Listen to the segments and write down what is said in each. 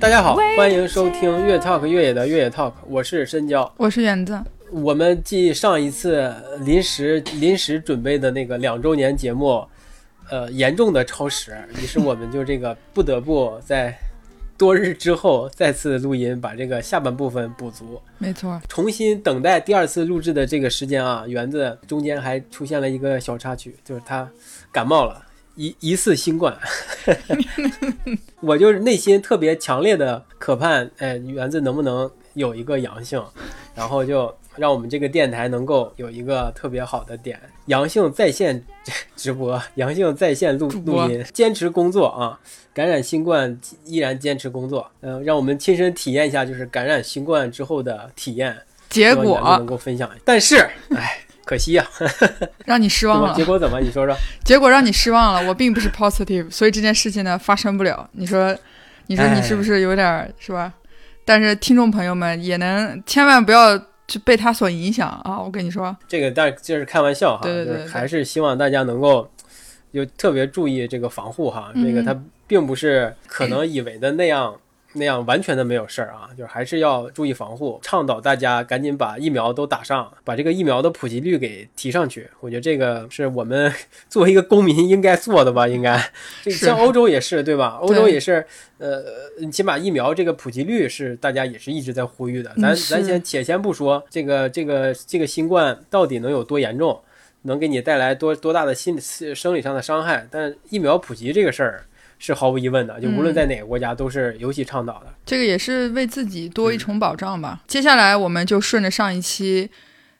大家好，欢迎收听越 talk 越野的越野 talk，我是深交，我是园子。我们继上一次临时临时准备的那个两周年节目，呃，严重的超时，于是我们就这个不得不在多日之后再次录音，把这个下半部分补足。没错，重新等待第二次录制的这个时间啊，园子中间还出现了一个小插曲，就是他感冒了。疑疑似新冠，我就是内心特别强烈的渴盼，哎，园子能不能有一个阳性，然后就让我们这个电台能够有一个特别好的点，阳性在线直播，阳性在线录录音，坚持工作啊！感染新冠依然坚持工作，嗯，让我们亲身体验一下，就是感染新冠之后的体验，结果能够分享。但是，哎。可惜呀，让你失望了。结果怎么？你说说。结果让你失望了。我并不是 positive，所以这件事情呢发生不了。你说，你说你是不是有点是吧？但是听众朋友们也能千万不要就被他所影响啊！我跟你说，这个但就是开玩笑哈，对对对，还是希望大家能够就特别注意这个防护哈。那个他并不是可能以为的那样。那样完全的没有事儿啊，就是还是要注意防护，倡导大家赶紧把疫苗都打上，把这个疫苗的普及率给提上去。我觉得这个是我们 作为一个公民应该做的吧，应该。像欧洲也是，对吧？欧洲也是，呃，起码疫苗这个普及率是大家也是一直在呼吁的。咱咱先且先不说这个这个这个新冠到底能有多严重，能给你带来多多大的心理生理上的伤害，但疫苗普及这个事儿。是毫无疑问的，就无论在哪个国家都是尤其倡导的。这个也是为自己多一重保障吧。接下来我们就顺着上一期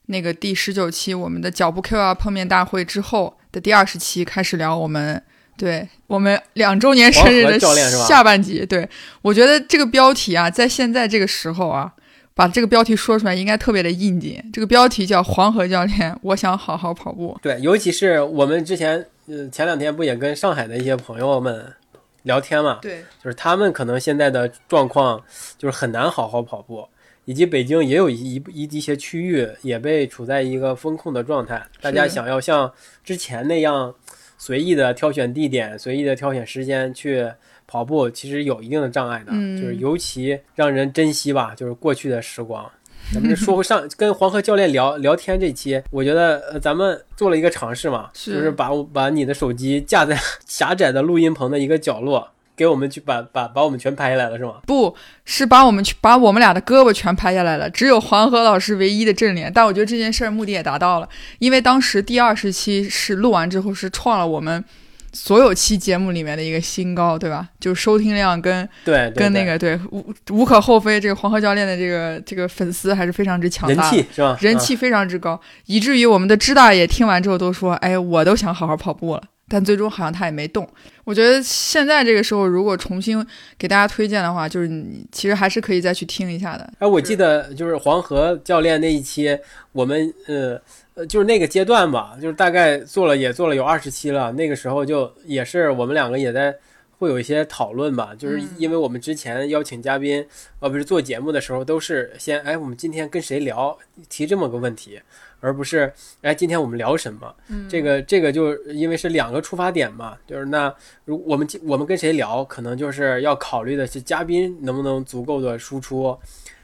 那个第十九期我们的脚步 QR 碰面大会之后的第二十期开始聊我们对我们两周年生日的下半集。对我觉得这个标题啊，在现在这个时候啊，把这个标题说出来应该特别的应景。这个标题叫黄河教练，我想好好跑步。对，尤其是我们之前呃前两天不也跟上海的一些朋友们。聊天嘛，对，就是他们可能现在的状况就是很难好好跑步，以及北京也有一一一些区域也被处在一个风控的状态，大家想要像之前那样随意的挑选地点、随意的挑选时间去跑步，其实有一定的障碍的，就是尤其让人珍惜吧，就是过去的时光。咱们说上跟黄河教练聊聊天这期，我觉得呃咱们做了一个尝试嘛，就是把把你的手机架在 狭窄的录音棚的一个角落，给我们去把把把我们全拍下来了，是吗？不是把我们去把我们俩的胳膊全拍下来了，只有黄河老师唯一的正脸。但我觉得这件事儿目的也达到了，因为当时第二十期是录完之后是创了我们。所有期节目里面的一个新高，对吧？就是收听量跟对跟那个对无无可厚非，这个黄河教练的这个这个粉丝还是非常之强大，人气是吧？人气非常之高，以至于我们的支大爷听完之后都说：“哎，我都想好好跑步了。”但最终好像他也没动。我觉得现在这个时候，如果重新给大家推荐的话，就是你其实还是可以再去听一下的。哎，我记得就是黄河教练那一期，我们呃。就是那个阶段吧，就是大概做了也做了有二十期了。那个时候就也是我们两个也在会有一些讨论吧，就是因为我们之前邀请嘉宾，呃，不是做节目的时候都是先哎，我们今天跟谁聊，提这么个问题，而不是哎，今天我们聊什么？这个这个就因为是两个出发点嘛，就是那如我们我们跟谁聊，可能就是要考虑的是嘉宾能不能足够的输出。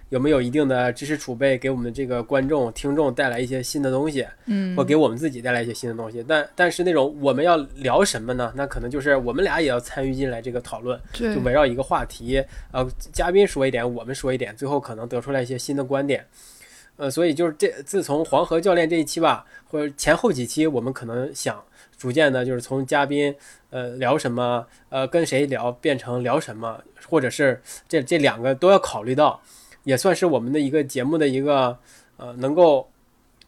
有没有一定的知识储备，给我们这个观众、听众带来一些新的东西，嗯，或给我们自己带来一些新的东西？但但是那种我们要聊什么呢？那可能就是我们俩也要参与进来这个讨论，就围绕一个话题，呃，嘉宾说一点，我们说一点，最后可能得出来一些新的观点。呃，所以就是这自从黄河教练这一期吧，或者前后几期，我们可能想逐渐的，就是从嘉宾呃聊什么，呃跟谁聊，变成聊什么，或者是这这两个都要考虑到。也算是我们的一个节目的一个呃，能够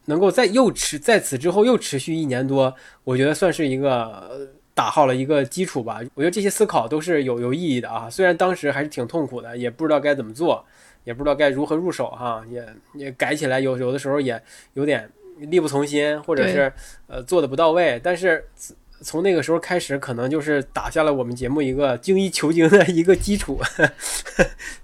能够在又持在此之后又持续一年多，我觉得算是一个打好了一个基础吧。我觉得这些思考都是有有意义的啊。虽然当时还是挺痛苦的，也不知道该怎么做，也不知道该如何入手哈，也也改起来有有的时候也有点力不从心，或者是呃做的不到位，但是。从那个时候开始，可能就是打下了我们节目一个精益求精的一个基础，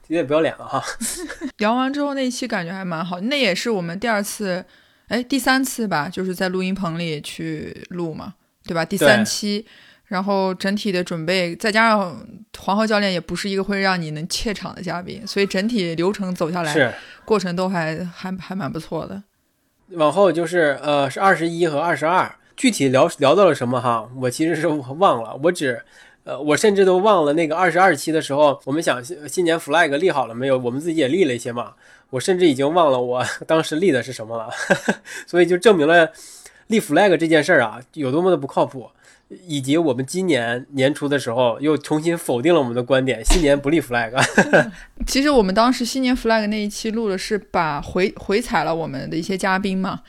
有点不要脸了哈。聊完之后那一期感觉还蛮好，那也是我们第二次，哎，第三次吧，就是在录音棚里去录嘛，对吧？第三期然后整体的准备，再加上黄浩教练也不是一个会让你能怯场的嘉宾，所以整体流程走下来，过程都还还还蛮不错的。往后就是呃是二十一和二十二，具体聊聊到了什么哈，我其实是忘了，我只呃我甚至都忘了那个二十二期的时候，我们想新年 flag 立好了没有？我们自己也立了一些嘛，我甚至已经忘了我 当时立的是什么了，所以就证明了立 flag 这件事儿啊有多么的不靠谱。以及我们今年年初的时候又重新否定了我们的观点，新年不立 flag。其实我们当时新年 flag 那一期录的是把回回踩了我们的一些嘉宾嘛，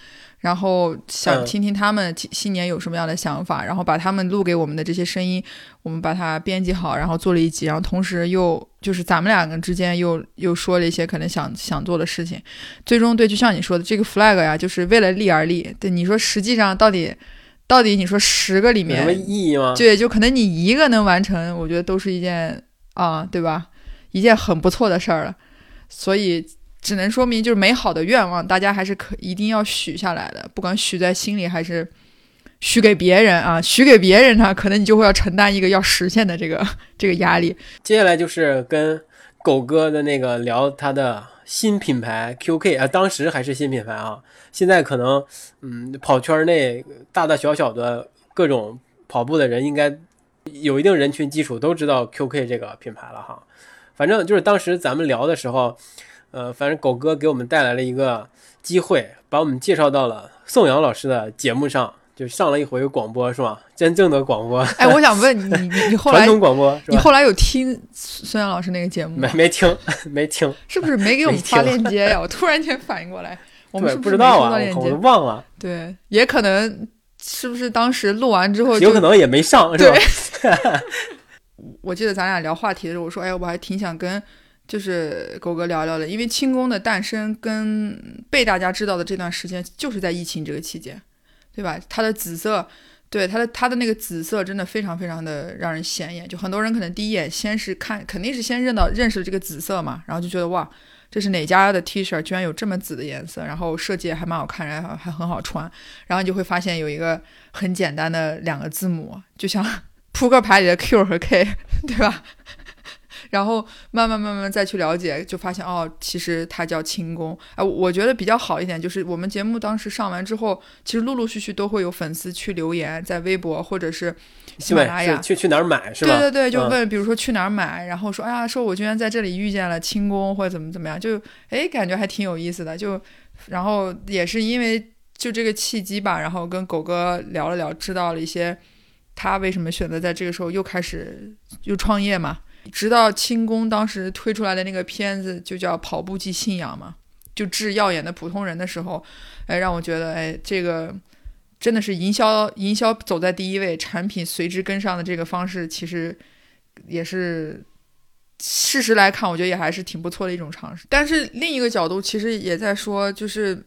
然后想听听他们新年有什么样的想法，然后把他们录给我们的这些声音，我们把它编辑好，然后做了一集，然后同时又就是咱们两个之间又又说了一些可能想想做的事情，最终对，就像你说的这个 flag 呀，就是为了立而立。对，你说实际上到底？到底你说十个里面什么意义吗？对，就可能你一个能完成，我觉得都是一件啊，对吧？一件很不错的事儿了。所以只能说明，就是美好的愿望，大家还是可一定要许下来的，不管许在心里还是许给别人啊，许给别人呢，可能你就会要承担一个要实现的这个这个压力。接下来就是跟狗哥的那个聊他的新品牌 QK 啊，当时还是新品牌啊。现在可能，嗯，跑圈内大大小小的各种跑步的人，应该有一定人群基础，都知道 QK 这个品牌了哈。反正就是当时咱们聊的时候，呃，反正狗哥给我们带来了一个机会，把我们介绍到了宋阳老师的节目上，就上了一回广播，是吧？真正的广播。哎，我想问你，你你 后来传统广播，你后来有听孙阳老师那个节目吗？没 没听，没听，是不是没给我们发链接呀？我突然间反应过来。我们是不知道啊，我都忘了。对，也可能是不是当时录完之后，有可能也没上，是吧？我记得咱俩聊话题的时候，我说：“哎，我还挺想跟就是狗哥聊聊的，因为轻功的诞生跟被大家知道的这段时间，就是在疫情这个期间，对吧？它的紫色，对它的它的那个紫色，真的非常非常的让人显眼。就很多人可能第一眼先是看，肯定是先认到认识了这个紫色嘛，然后就觉得哇。”这是哪家的 T 恤？居然有这么紫的颜色，然后设计还蛮好看，然后还很好穿。然后你就会发现有一个很简单的两个字母，就像扑克牌里的 Q 和 K，对吧？然后慢慢慢慢再去了解，就发现哦，其实它叫轻功。哎，我觉得比较好一点，就是我们节目当时上完之后，其实陆陆续续都会有粉丝去留言，在微博或者是喜马拉雅去去哪儿买是吧？对对对，就问，比如说去哪儿买，然后说哎呀，说我居然在这里遇见了轻功或者怎么怎么样，就哎感觉还挺有意思的。就然后也是因为就这个契机吧，然后跟狗哥聊了聊，知道了一些他为什么选择在这个时候又开始又创业嘛。直到轻功当时推出来的那个片子就叫《跑步即信仰》嘛，就治耀眼的普通人的时候，哎，让我觉得，哎，这个真的是营销，营销走在第一位，产品随之跟上的这个方式，其实也是事实来看，我觉得也还是挺不错的一种尝试。但是另一个角度，其实也在说，就是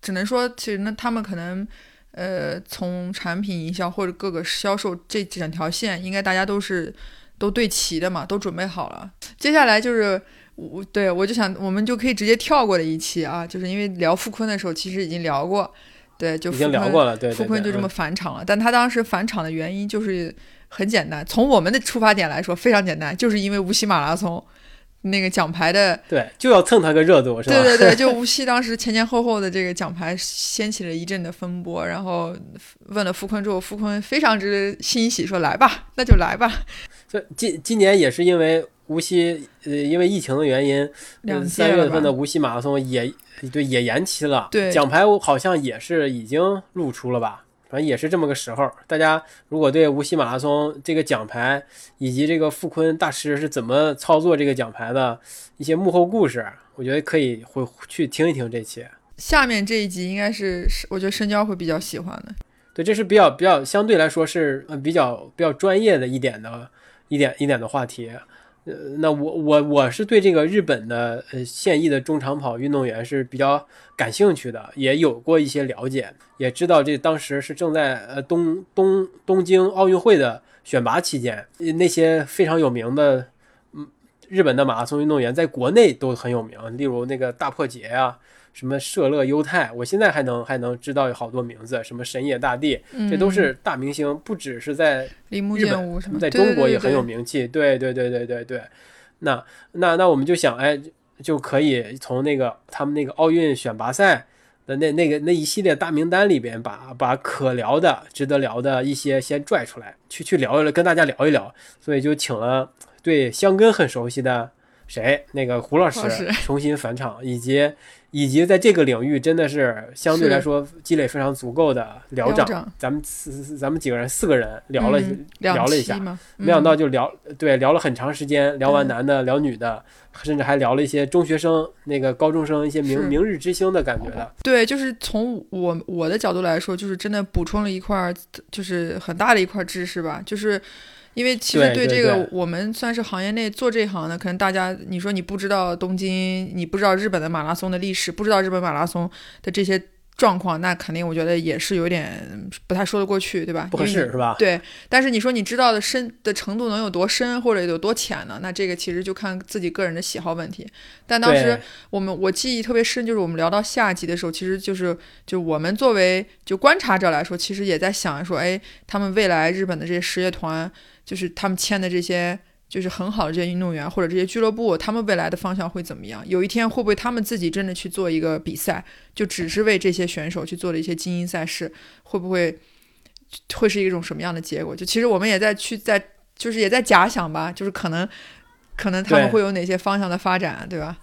只能说，其实那他们可能，呃，从产品营销或者各个销售这整条线，应该大家都是。都对齐的嘛，都准备好了。接下来就是我，对我就想，我们就可以直接跳过的一期啊，就是因为聊傅坤的时候，其实已经聊过，对，就已经聊过了，对，傅坤就这么返场了。但他当时返场的原因就是很简单，从我们的出发点来说非常简单，就是因为无锡马拉松。那个奖牌的对，就要蹭他个热度，是吧？对对对，就 无锡当时前前后后的这个奖牌掀起了一阵的风波，然后问了傅坤之后，傅坤非常之欣喜，说来吧，那就来吧。这今今年也是因为无锡呃，因为疫情的原因，三月份的无锡马拉松也对也延期了。对，奖牌好像也是已经露出了吧。反正也是这么个时候，大家如果对无锡马拉松这个奖牌以及这个傅坤大师是怎么操作这个奖牌的一些幕后故事，我觉得可以回去听一听这期。下面这一集应该是我觉得深交会比较喜欢的。对，这是比较比较相对来说是呃比较比较专业的一点的一点一点的话题。呃，那我我我是对这个日本的呃现役的中长跑运动员是比较感兴趣的，也有过一些了解，也知道这当时是正在呃东东东京奥运会的选拔期间，那些非常有名的嗯日本的马拉松运动员在国内都很有名，例如那个大破节呀，什么舍勒优太，我现在还能还能知道有好多名字，什么神野大地，这都是大明星，不只是在日本，在中国也很有名气。对对对对对对，那那那我们就想，哎，就可以从那个他们那个奥运选拔赛。那那个那一系列大名单里边，把把可聊的、值得聊的一些先拽出来，去去聊一聊，跟大家聊一聊。所以就请了对香根很熟悉的谁，那个胡老师重新返场，以及。以及在这个领域真的是相对来说积累非常足够的聊长，咱们四咱们几个人四个人聊了聊了一下，没想到就聊对聊了很长时间，聊完男的聊女的，甚至还聊了一些中学生那个高中生一些明明日之星的感觉的。对，就是从我我的角度来说，就是真的补充了一块，就是很大的一块知识吧，就是。因为其实对这个，我们算是行业内做这行的，可能大家你说你不知道东京，你不知道日本的马拉松的历史，不知道日本马拉松的这些状况，那肯定我觉得也是有点不太说得过去，对吧？不合适是吧？对。但是你说你知道的深的程度能有多深或者有多浅呢？那这个其实就看自己个人的喜好问题。但当时我们我记忆特别深，就是我们聊到下集的时候，其实就是就我们作为就观察者来说，其实也在想说，哎，他们未来日本的这些实业团。就是他们签的这些，就是很好的这些运动员或者这些俱乐部，他们未来的方向会怎么样？有一天会不会他们自己真的去做一个比赛，就只是为这些选手去做的一些精英赛事，会不会会是一种什么样的结果？就其实我们也在去在，就是也在假想吧，就是可能可能他们会有哪些方向的发展，对吧？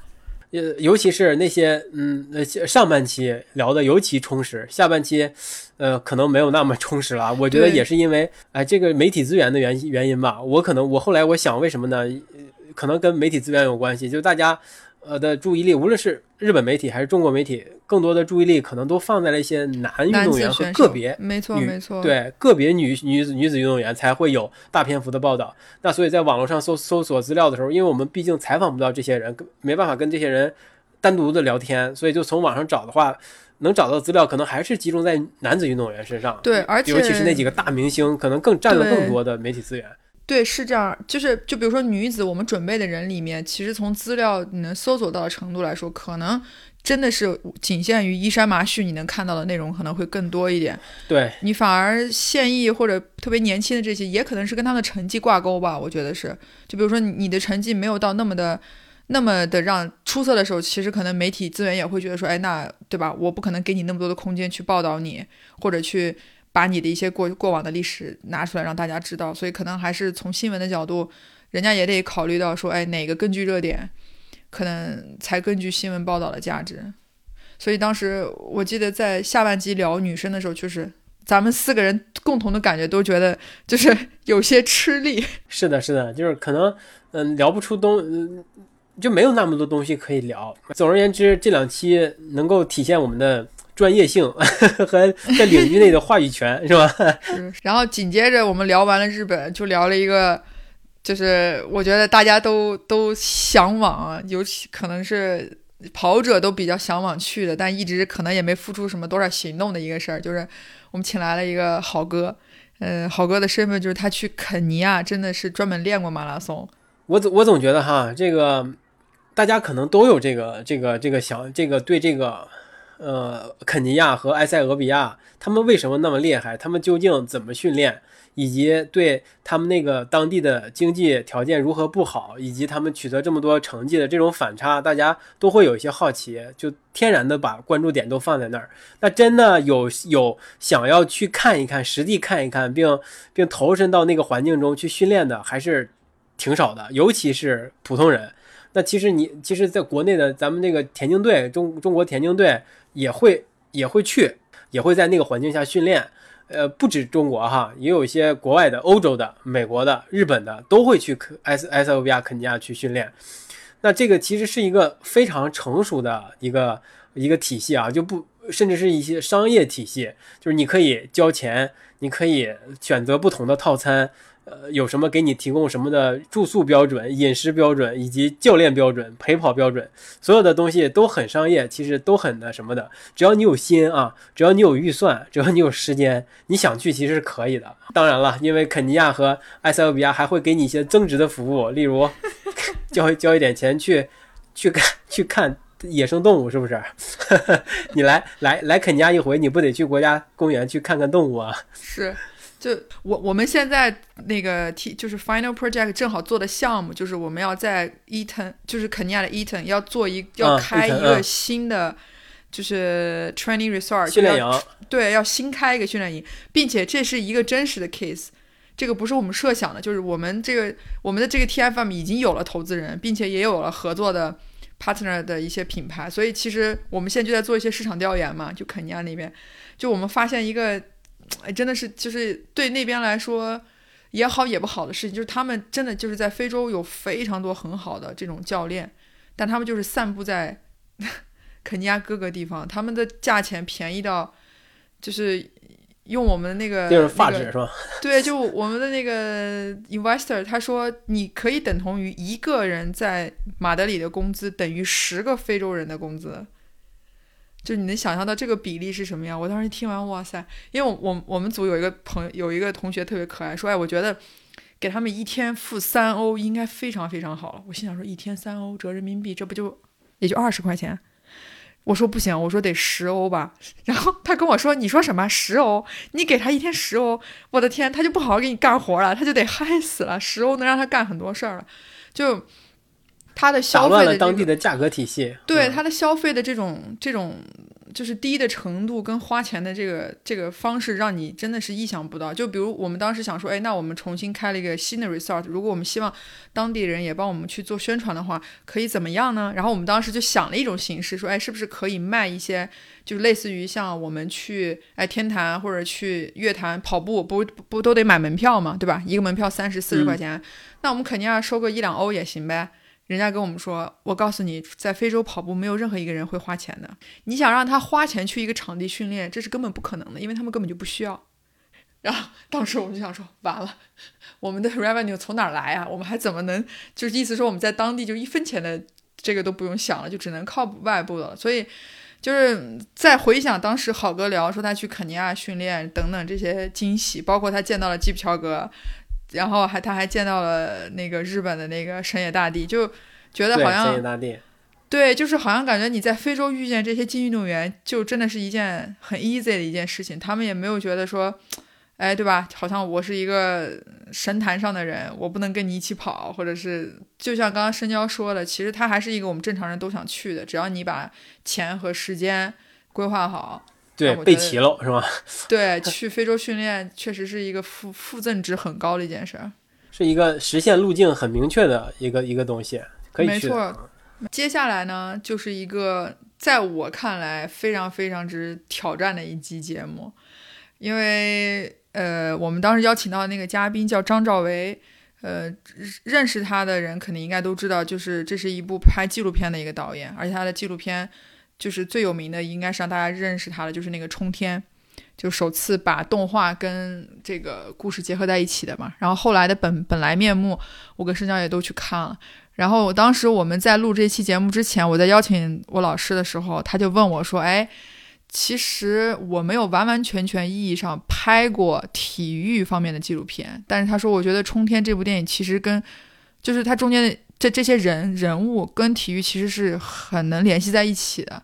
呃，尤其是那些，嗯，呃，上半期聊的尤其充实，下半期，呃，可能没有那么充实了。我觉得也是因为，哎，这个媒体资源的原原因吧。我可能，我后来我想，为什么呢？可能跟媒体资源有关系，就大家。呃的注意力，无论是日本媒体还是中国媒体，更多的注意力可能都放在了一些男运动员和个别没错没错对个别女女子女子运动员才会有大篇幅的报道。那所以在网络上搜搜索资料的时候，因为我们毕竟采访不到这些人，没办法跟这些人单独的聊天，所以就从网上找的话，能找到资料可能还是集中在男子运动员身上。对，而且尤其是那几个大明星，可能更占了更多的媒体资源。对，是这样，就是就比如说女子，我们准备的人里面，其实从资料你能搜索到的程度来说，可能真的是仅限于衣衫麻絮，你能看到的内容可能会更多一点。对你反而现役或者特别年轻的这些，也可能是跟他的成绩挂钩吧，我觉得是。就比如说你的成绩没有到那么的那么的让出色的时候，其实可能媒体资源也会觉得说，哎，那对吧？我不可能给你那么多的空间去报道你，或者去。把你的一些过过往的历史拿出来让大家知道，所以可能还是从新闻的角度，人家也得考虑到说，哎，哪个更具热点，可能才更具新闻报道的价值。所以当时我记得在下半集聊女生的时候，就是咱们四个人共同的感觉都觉得就是 有些吃力。是的，是的，就是可能嗯聊不出东，就没有那么多东西可以聊。总而言之，这两期能够体现我们的。专业性 和在领域内的话语权是吧？然后紧接着我们聊完了日本，就聊了一个，就是我觉得大家都都向往，尤其可能是跑者都比较向往去的，但一直可能也没付出什么多少行动的一个事儿，就是我们请来了一个好哥，嗯，好哥的身份就是他去肯尼亚真的是专门练过马拉松。我总我总觉得哈，这个大家可能都有这个这个这个想这个对这个。呃，肯尼亚和埃塞俄比亚，他们为什么那么厉害？他们究竟怎么训练？以及对他们那个当地的经济条件如何不好，以及他们取得这么多成绩的这种反差，大家都会有一些好奇，就天然的把关注点都放在那儿。那真的有有想要去看一看，实地看一看，并并投身到那个环境中去训练的，还是挺少的，尤其是普通人。那其实你其实在国内的咱们那个田径队，中中国田径队。也会也会去，也会在那个环境下训练，呃，不止中国哈，也有一些国外的、欧洲的、美国的、日本的都会去埃塞埃塞俄比亚、肯尼亚去训练。那这个其实是一个非常成熟的一个一个体系啊，就不甚至是一些商业体系，就是你可以交钱，你可以选择不同的套餐。呃，有什么给你提供什么的住宿标准、饮食标准以及教练标准、陪跑标准，所有的东西都很商业，其实都很的什么的。只要你有心啊，只要你有预算，只要你有时间，你想去其实是可以的。当然了，因为肯尼亚和埃塞俄比亚还会给你一些增值的服务，例如 交交一点钱去去看去看野生动物是不是？你来来来肯尼亚一回，你不得去国家公园去看看动物啊？是，就我我们现在那个 T 就是 Final Project 正好做的项目，就是我们要在 Eton，就是肯尼亚的 Eton 要做一要开一个新的就是 Training Resort 训练营，对，要新开一个训练营，并且这是一个真实的 case。这个不是我们设想的，就是我们这个我们的这个 TFM 已经有了投资人，并且也有了合作的 partner 的一些品牌，所以其实我们现在就在做一些市场调研嘛，就肯尼亚那边，就我们发现一个，哎，真的是就是对那边来说也好也不好的事情，就是他们真的就是在非洲有非常多很好的这种教练，但他们就是散布在 肯尼亚各个地方，他们的价钱便宜到就是。用我们那个就是发纸是吧？对，就我们的那个 investor，他说你可以等同于一个人在马德里的工资等于十个非洲人的工资，就你能想象到这个比例是什么样？我当时听完，哇塞！因为我我们组有一个朋友，有一个同学特别可爱，说哎，我觉得给他们一天付三欧应该非常非常好了。我心想说，一天三欧折人民币，这不就也就二十块钱？我说不行，我说得十欧吧。然后他跟我说：“你说什么十欧？你给他一天十欧，我的天，他就不好好给你干活了，他就得嗨死了。十欧能让他干很多事儿了，就他的消费的当地的价格体系，对它的消费的这种这种。”就是低的程度跟花钱的这个这个方式，让你真的是意想不到。就比如我们当时想说，哎，那我们重新开了一个新的 resort，如果我们希望当地人也帮我们去做宣传的话，可以怎么样呢？然后我们当时就想了一种形式，说，哎，是不是可以卖一些，就是类似于像我们去哎天坛或者去乐坛跑步，不不都得买门票嘛，对吧？一个门票三十四十块钱，那我们肯定要收个一两欧也行呗。人家跟我们说，我告诉你，在非洲跑步没有任何一个人会花钱的。你想让他花钱去一个场地训练，这是根本不可能的，因为他们根本就不需要。然后当时我们就想说，完了，我们的 revenue 从哪儿来啊？我们还怎么能就是意思说我们在当地就一分钱的这个都不用想了，就只能靠外部的。所以就是在回想当时好哥聊说他去肯尼亚训练等等这些惊喜，包括他见到了基普乔格。然后还他还见到了那个日本的那个神野大帝，就觉得好像神野大帝，对，就是好像感觉你在非洲遇见这些金运动员，就真的是一件很 easy 的一件事情。他们也没有觉得说，哎，对吧？好像我是一个神坛上的人，我不能跟你一起跑，或者是就像刚刚深交说的，其实他还是一个我们正常人都想去的，只要你把钱和时间规划好。对，备齐了是吧？对，去非洲训练确实是一个附附赠值很高的一件事儿，是一个实现路径很明确的一个一个东西，可以没错。接下来呢，就是一个在我看来非常非常之挑战的一期节目，因为呃，我们当时邀请到的那个嘉宾叫张兆维，呃，认识他的人肯定应该都知道，就是这是一部拍纪录片的一个导演，而且他的纪录片。就是最有名的，应该是让大家认识他的，就是那个冲天，就首次把动画跟这个故事结合在一起的嘛。然后后来的本本来面目，我跟申江也都去看了。然后我当时我们在录这期节目之前，我在邀请我老师的时候，他就问我说：“哎，其实我没有完完全全意义上拍过体育方面的纪录片，但是他说，我觉得冲天这部电影其实跟，就是它中间的这这些人人物跟体育其实是很能联系在一起的。”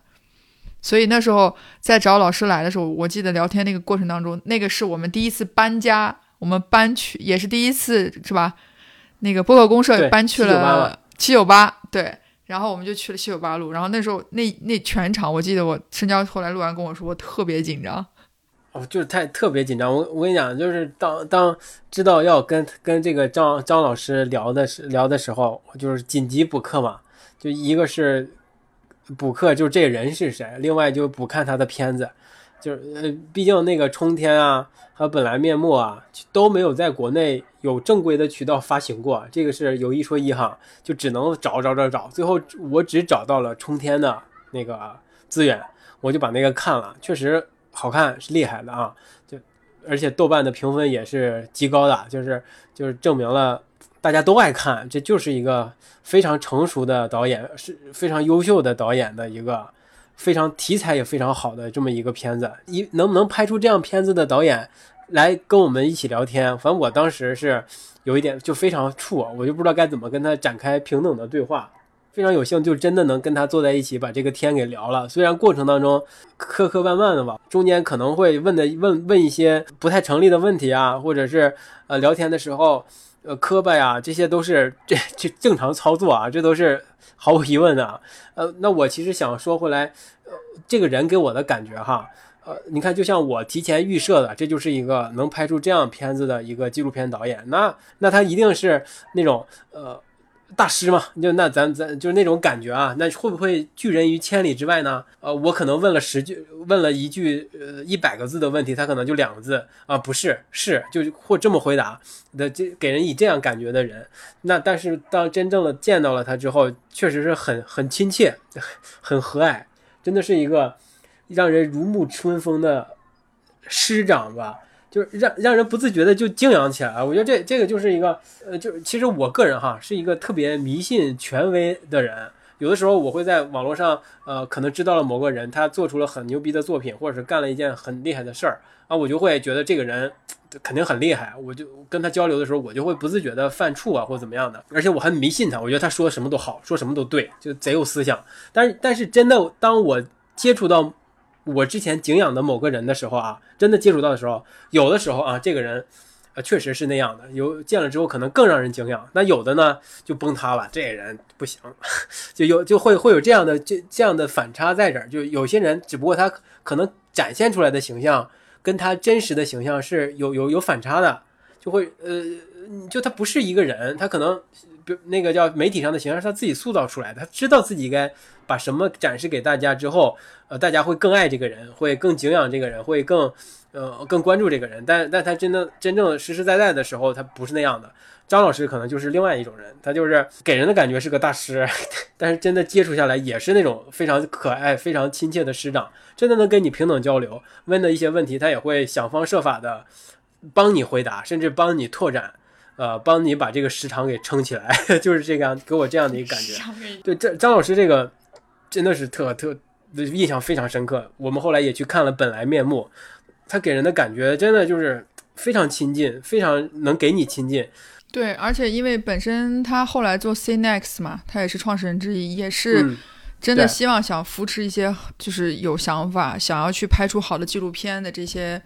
所以那时候在找老师来的时候，我记得聊天那个过程当中，那个是我们第一次搬家，我们搬去也是第一次是吧？那个播客公社搬去了七九八，对，然后我们就去了七九八路，然后那时候那那全场，我记得我深交后来录完跟我说，我特别紧张，哦，就是太特别紧张。我我跟你讲，就是当当知道要跟跟这个张张老师聊的时聊的时候，就是紧急补课嘛，就一个是。补课就是这人是谁，另外就补看他的片子，就是呃，毕竟那个冲天啊和本来面目啊都没有在国内有正规的渠道发行过，这个是有一说一哈，就只能找找找找，最后我只找到了冲天的那个资源，我就把那个看了，确实好看，是厉害的啊，就而且豆瓣的评分也是极高的，就是就是证明了。大家都爱看，这就是一个非常成熟的导演，是非常优秀的导演的一个非常题材也非常好的这么一个片子。一能不能拍出这样片子的导演来跟我们一起聊天？反正我当时是有一点就非常怵，我就不知道该怎么跟他展开平等的对话。非常有幸，就真的能跟他坐在一起，把这个天给聊了。虽然过程当中磕磕绊绊的吧，中间可能会问的问问一些不太成立的问题啊，或者是呃聊天的时候呃磕巴呀，这些都是这这正常操作啊，这都是毫无疑问的。呃，那我其实想说回来，呃，这个人给我的感觉哈，呃，你看，就像我提前预设的，这就是一个能拍出这样片子的一个纪录片导演，那那他一定是那种呃。大师嘛，就那咱咱就是那种感觉啊，那会不会拒人于千里之外呢？呃，我可能问了十句，问了一句呃一百个字的问题，他可能就两个字啊，不是是就或这么回答的，这给人以这样感觉的人，那但是当真正的见到了他之后，确实是很很亲切，很和蔼，真的是一个让人如沐春风的师长吧。就是让让人不自觉的就敬仰起来啊我觉得这这个就是一个，呃，就其实我个人哈是一个特别迷信权威的人。有的时候我会在网络上，呃，可能知道了某个人他做出了很牛逼的作品，或者是干了一件很厉害的事儿啊，我就会觉得这个人肯定很厉害。我就跟他交流的时候，我就会不自觉的犯怵啊，或者怎么样的。而且我很迷信他，我觉得他说什么都好，说什么都对，就贼有思想。但是但是真的，当我接触到。我之前敬仰的某个人的时候啊，真的接触到的时候，有的时候啊，这个人，呃，确实是那样的。有见了之后，可能更让人敬仰。那有的呢，就崩塌了，这人不行，就有就会会有这样的这这样的反差在这儿。就有些人，只不过他可能展现出来的形象跟他真实的形象是有有有反差的，就会呃，就他不是一个人，他可能。那个叫媒体上的形象是他自己塑造出来的，他知道自己该把什么展示给大家之后，呃，大家会更爱这个人，会更敬仰这个人，会更，呃，更关注这个人。但但他真的真正实实在在的时候，他不是那样的。张老师可能就是另外一种人，他就是给人的感觉是个大师，但是真的接触下来也是那种非常可爱、非常亲切的师长，真的能跟你平等交流，问的一些问题，他也会想方设法的帮你回答，甚至帮你拓展。呃，帮你把这个时长给撑起来，就是这样，给我这样的一个感觉。对，这张老师这个真的是特特印象非常深刻。我们后来也去看了《本来面目》，他给人的感觉真的就是非常亲近，非常能给你亲近。对，而且因为本身他后来做 CNEX 嘛，他也是创始人之一，也是真的希望想扶持一些就是有想法、想要去拍出好的纪录片的这些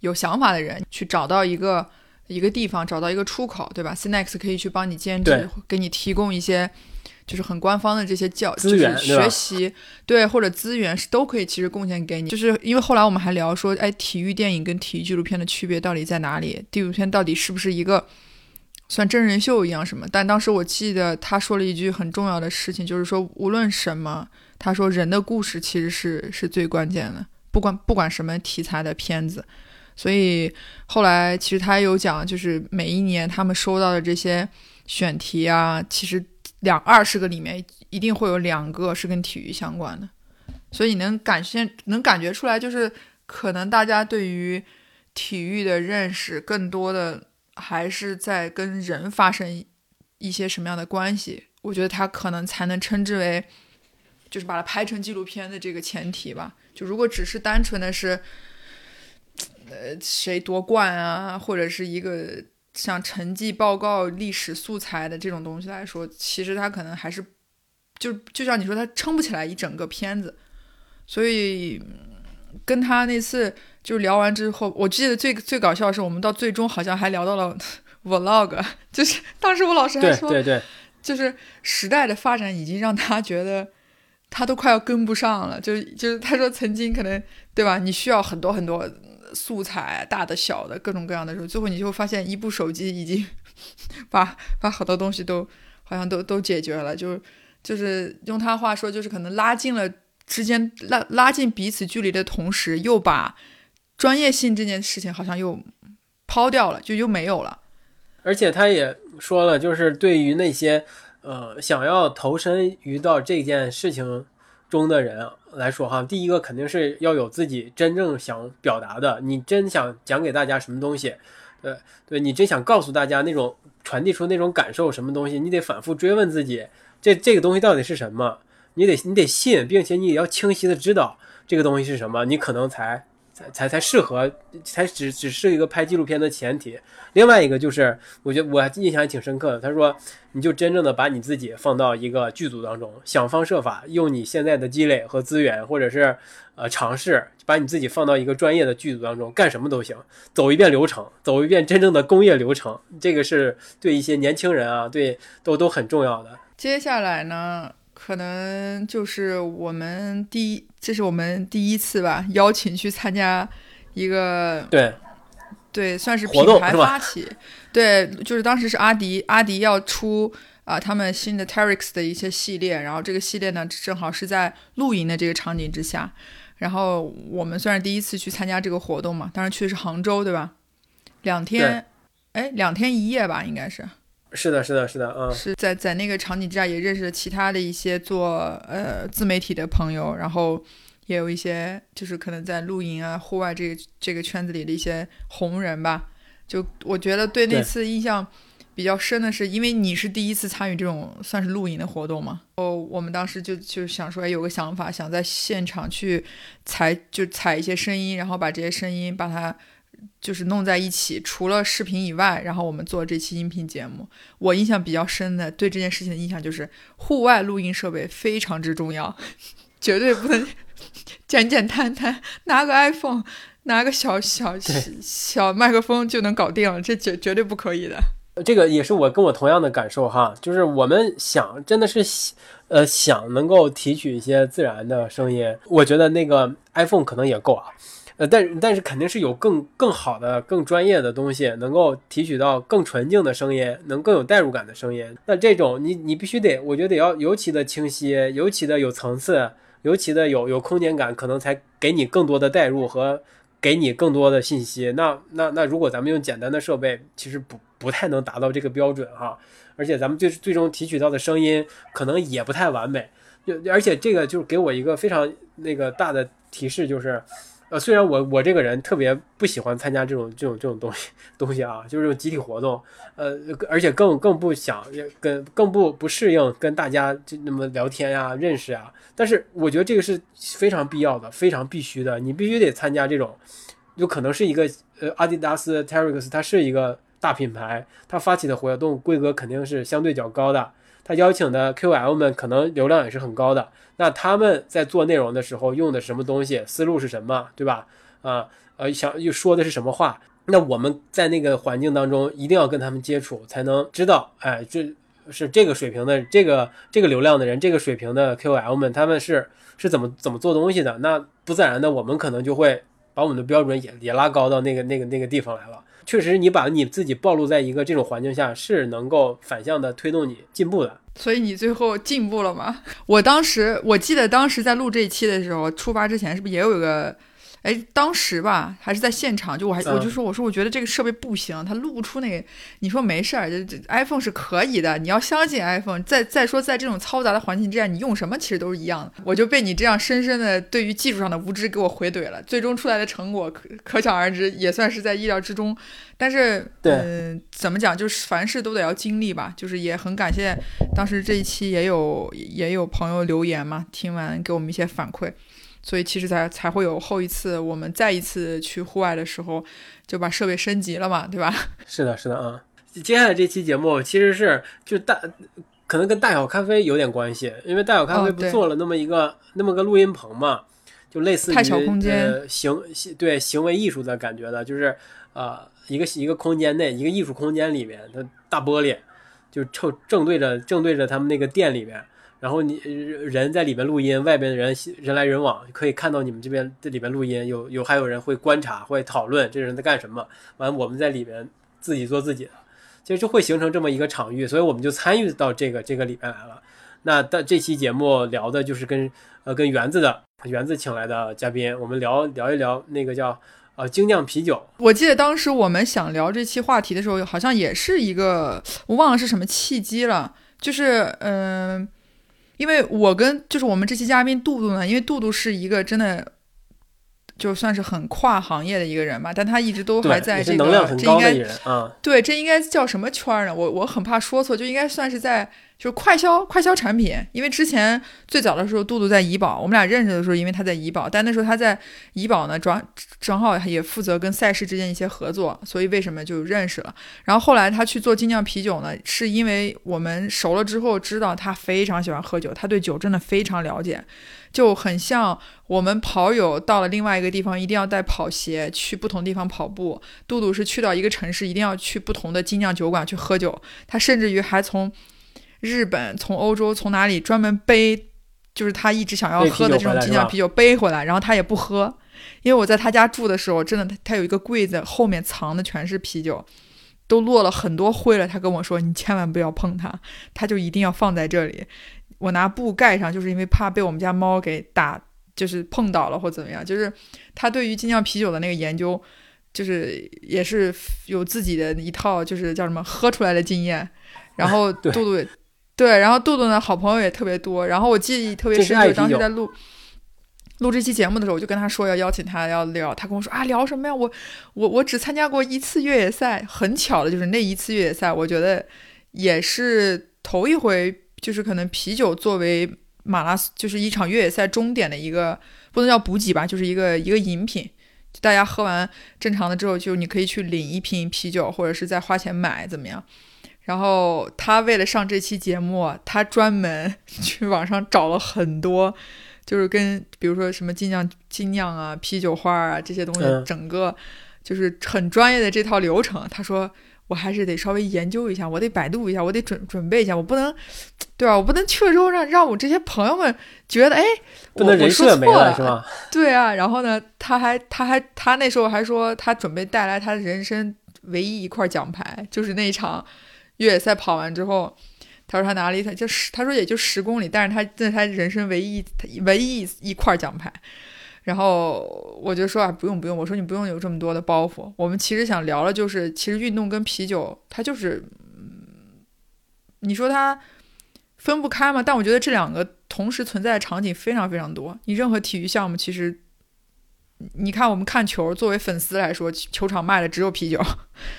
有想法的人，去找到一个。一个地方找到一个出口，对吧？Cinex 可以去帮你兼职，给你提供一些就是很官方的这些教资源、学习，对，或者资源是都可以其实贡献给你。就是因为后来我们还聊说，哎，体育电影跟体育纪录片的区别到底在哪里？纪录片到底是不是一个算真人秀一样什么？但当时我记得他说了一句很重要的事情，就是说无论什么，他说人的故事其实是是最关键的，不管不管什么题材的片子。所以后来其实他有讲，就是每一年他们收到的这些选题啊，其实两二十个里面一定会有两个是跟体育相关的。所以能感现能感觉出来，就是可能大家对于体育的认识更多的还是在跟人发生一些什么样的关系。我觉得他可能才能称之为，就是把它拍成纪录片的这个前提吧。就如果只是单纯的是。呃，谁夺冠啊，或者是一个像成绩报告、历史素材的这种东西来说，其实他可能还是就就像你说，他撑不起来一整个片子。所以跟他那次就聊完之后，我记得最最搞笑的是，我们到最终好像还聊到了 vlog，就是当时我老师还说，对对对，就是时代的发展已经让他觉得他都快要跟不上了。就就是他说曾经可能对吧，你需要很多很多。素材大的小的各种各样的时候，最后你就发现一部手机已经 把把好多东西都好像都都解决了，就就是用他话说，就是可能拉近了之间拉拉近彼此距离的同时，又把专业性这件事情好像又抛掉了，就又没有了。而且他也说了，就是对于那些呃想要投身于到这件事情中的人。来说哈，第一个肯定是要有自己真正想表达的，你真想讲给大家什么东西，对对，你真想告诉大家那种传递出那种感受什么东西，你得反复追问自己，这这个东西到底是什么？你得你得信，并且你也要清晰的知道这个东西是什么，你可能才才才才适合，才只只是一个拍纪录片的前提。另外一个就是，我觉得我印象挺深刻的。他说，你就真正的把你自己放到一个剧组当中，想方设法用你现在的积累和资源，或者是呃尝试，把你自己放到一个专业的剧组当中，干什么都行，走一遍流程，走一遍真正的工业流程，这个是对一些年轻人啊，对都都很重要的。接下来呢，可能就是我们第一，这是我们第一次吧，邀请去参加一个对。对，算是品牌发起。对，就是当时是阿迪，阿迪要出啊他们新的 Terrex 的一些系列，然后这个系列呢正好是在露营的这个场景之下，然后我们算是第一次去参加这个活动嘛，当时去的是杭州，对吧？两天，哎，两天一夜吧，应该是。是的，是的，是的，嗯。是在在那个场景之下也认识了其他的一些做呃自媒体的朋友，然后。也有一些就是可能在露营啊、户外这个这个圈子里的一些红人吧，就我觉得对那次印象比较深的是，因为你是第一次参与这种算是露营的活动嘛，哦，我们当时就就想说，哎，有个想法，想在现场去采就采一些声音，然后把这些声音把它就是弄在一起，除了视频以外，然后我们做这期音频节目。我印象比较深的对这件事情的印象就是，户外录音设备非常之重要，绝对不能。简简单单拿个 iPhone，拿个小小小麦克风就能搞定了，这绝绝对不可以的。这个也是我跟我同样的感受哈，就是我们想真的是呃想能够提取一些自然的声音，我觉得那个 iPhone 可能也够啊，呃，但但是肯定是有更更好的、更专业的东西，能够提取到更纯净的声音，能更有代入感的声音。那这种你你必须得，我觉得得要尤其的清晰，尤其的有层次。尤其的有有空间感，可能才给你更多的代入和给你更多的信息。那那那，如果咱们用简单的设备，其实不不太能达到这个标准哈。而且咱们最最终提取到的声音可能也不太完美。就而且这个就是给我一个非常那个大的提示，就是。呃，虽然我我这个人特别不喜欢参加这种这种这种东西东西啊，就是这种集体活动，呃，而且更更不想跟更不不适应跟大家就那么聊天呀、认识啊。但是我觉得这个是非常必要的、非常必须的，你必须得参加这种，有可能是一个呃，阿迪达斯 Terrex，它是一个大品牌，它发起的活动规格肯定是相对较高的。他邀请的 QL 们可能流量也是很高的，那他们在做内容的时候用的什么东西，思路是什么，对吧？啊，呃，想又说的是什么话？那我们在那个环境当中一定要跟他们接触，才能知道，哎，这是这个水平的这个这个流量的人，这个水平的 QL 们他们是是怎么怎么做东西的？那不自然的，我们可能就会把我们的标准也也拉高到那个那个那个地方来了。确实，你把你自己暴露在一个这种环境下，是能够反向的推动你进步的。所以你最后进步了吗？我当时我记得当时在录这一期的时候，出发之前是不是也有一个？哎，当时吧，还是在现场，就我还我就说，我说我觉得这个设备不行，它录不出那个。你说没事儿，这这 iPhone 是可以的，你要相信 iPhone。再再说，在这种嘈杂的环境之下，你用什么其实都是一样的。我就被你这样深深的对于技术上的无知给我回怼了。最终出来的成果可可想而知，也算是在意料之中。但是，嗯，怎么讲，就是凡事都得要经历吧。就是也很感谢当时这一期也有也有朋友留言嘛，听完给我们一些反馈。所以其实才才会有后一次，我们再一次去户外的时候，就把设备升级了嘛，对吧？是的，是的啊。接下来这期节目其实是就大，可能跟大小咖啡有点关系，因为大小咖啡不做了那么一个那么个录音棚嘛，就类似于呃行对行为艺术的感觉的，就是呃一个一个空间内一个艺术空间里面的大玻璃，就正正对着正对着他们那个店里面。然后你人在里面录音，外边的人人来人往，可以看到你们这边这里边录音，有有还有人会观察，会讨论这人在干什么。完，我们在里面自己做自己的，其实就会形成这么一个场域，所以我们就参与到这个这个里面来了。那的这期节目聊的就是跟呃跟园子的园子请来的嘉宾，我们聊聊一聊那个叫呃精酿啤酒。我记得当时我们想聊这期话题的时候，好像也是一个我忘了是什么契机了，就是嗯。因为我跟就是我们这期嘉宾杜杜呢，因为杜杜是一个真的就算是很跨行业的一个人吧，但他一直都还在这个这应该对这应该叫什么圈呢？我我很怕说错，就应该算是在就是快销快销产品。因为之前最早的时候，杜杜在怡宝，我们俩认识的时候，因为他在怡宝，但那时候他在怡宝呢，主要正好也负责跟赛事之间一些合作，所以为什么就认识了。然后后来他去做精酿啤酒呢，是因为我们熟了之后知道他非常喜欢喝酒，他对酒真的非常了解，就很像我们跑友到了另外一个地方一定要带跑鞋去不同地方跑步。杜杜是去到一个城市一定要去不同的精酿酒馆去喝酒，他甚至于还从日本、从欧洲、从哪里专门背，就是他一直想要喝的这种精酿啤酒背回来，然后他也不喝。因为我在他家住的时候，真的他他有一个柜子，后面藏的全是啤酒，都落了很多灰了。他跟我说：“你千万不要碰它，他就一定要放在这里。”我拿布盖上，就是因为怕被我们家猫给打，就是碰倒了或怎么样。就是他对于精酿啤酒的那个研究，就是也是有自己的一套，就是叫什么喝出来的经验。然后 杜杜，对，然后杜杜呢，好朋友也特别多。然后我记忆特别深，就当时在录。录这期节目的时候，我就跟他说要邀请他要聊，他跟我说啊聊什么呀？我我我只参加过一次越野赛，很巧的就是那一次越野赛，我觉得也是头一回，就是可能啤酒作为马拉松，就是一场越野赛终点的一个不能叫补给吧，就是一个一个饮品，大家喝完正常的之后，就你可以去领一瓶啤酒，或者是再花钱买怎么样？然后他为了上这期节目，他专门 去网上找了很多。就是跟比如说什么精酿、精酿啊、啤酒花啊这些东西，整个就是很专业的这套流程。他说我还是得稍微研究一下，我得百度一下，我得准准备一下，我不能，对吧？我不能去了之后让让我这些朋友们觉得，哎，不能人设没了是吗？对啊，然后呢，他还他还他那时候还说他准备带来他人生唯一一块奖牌，就是那一场越野赛跑完之后。他说他拿了一他就十，他说也就十公里，但是他这是他人生唯一唯一一块奖牌。然后我就说啊，不用不用，我说你不用有这么多的包袱。我们其实想聊的就是，其实运动跟啤酒它就是，你说它分不开嘛？但我觉得这两个同时存在的场景非常非常多。你任何体育项目，其实你看我们看球，作为粉丝来说，球场卖的只有啤酒，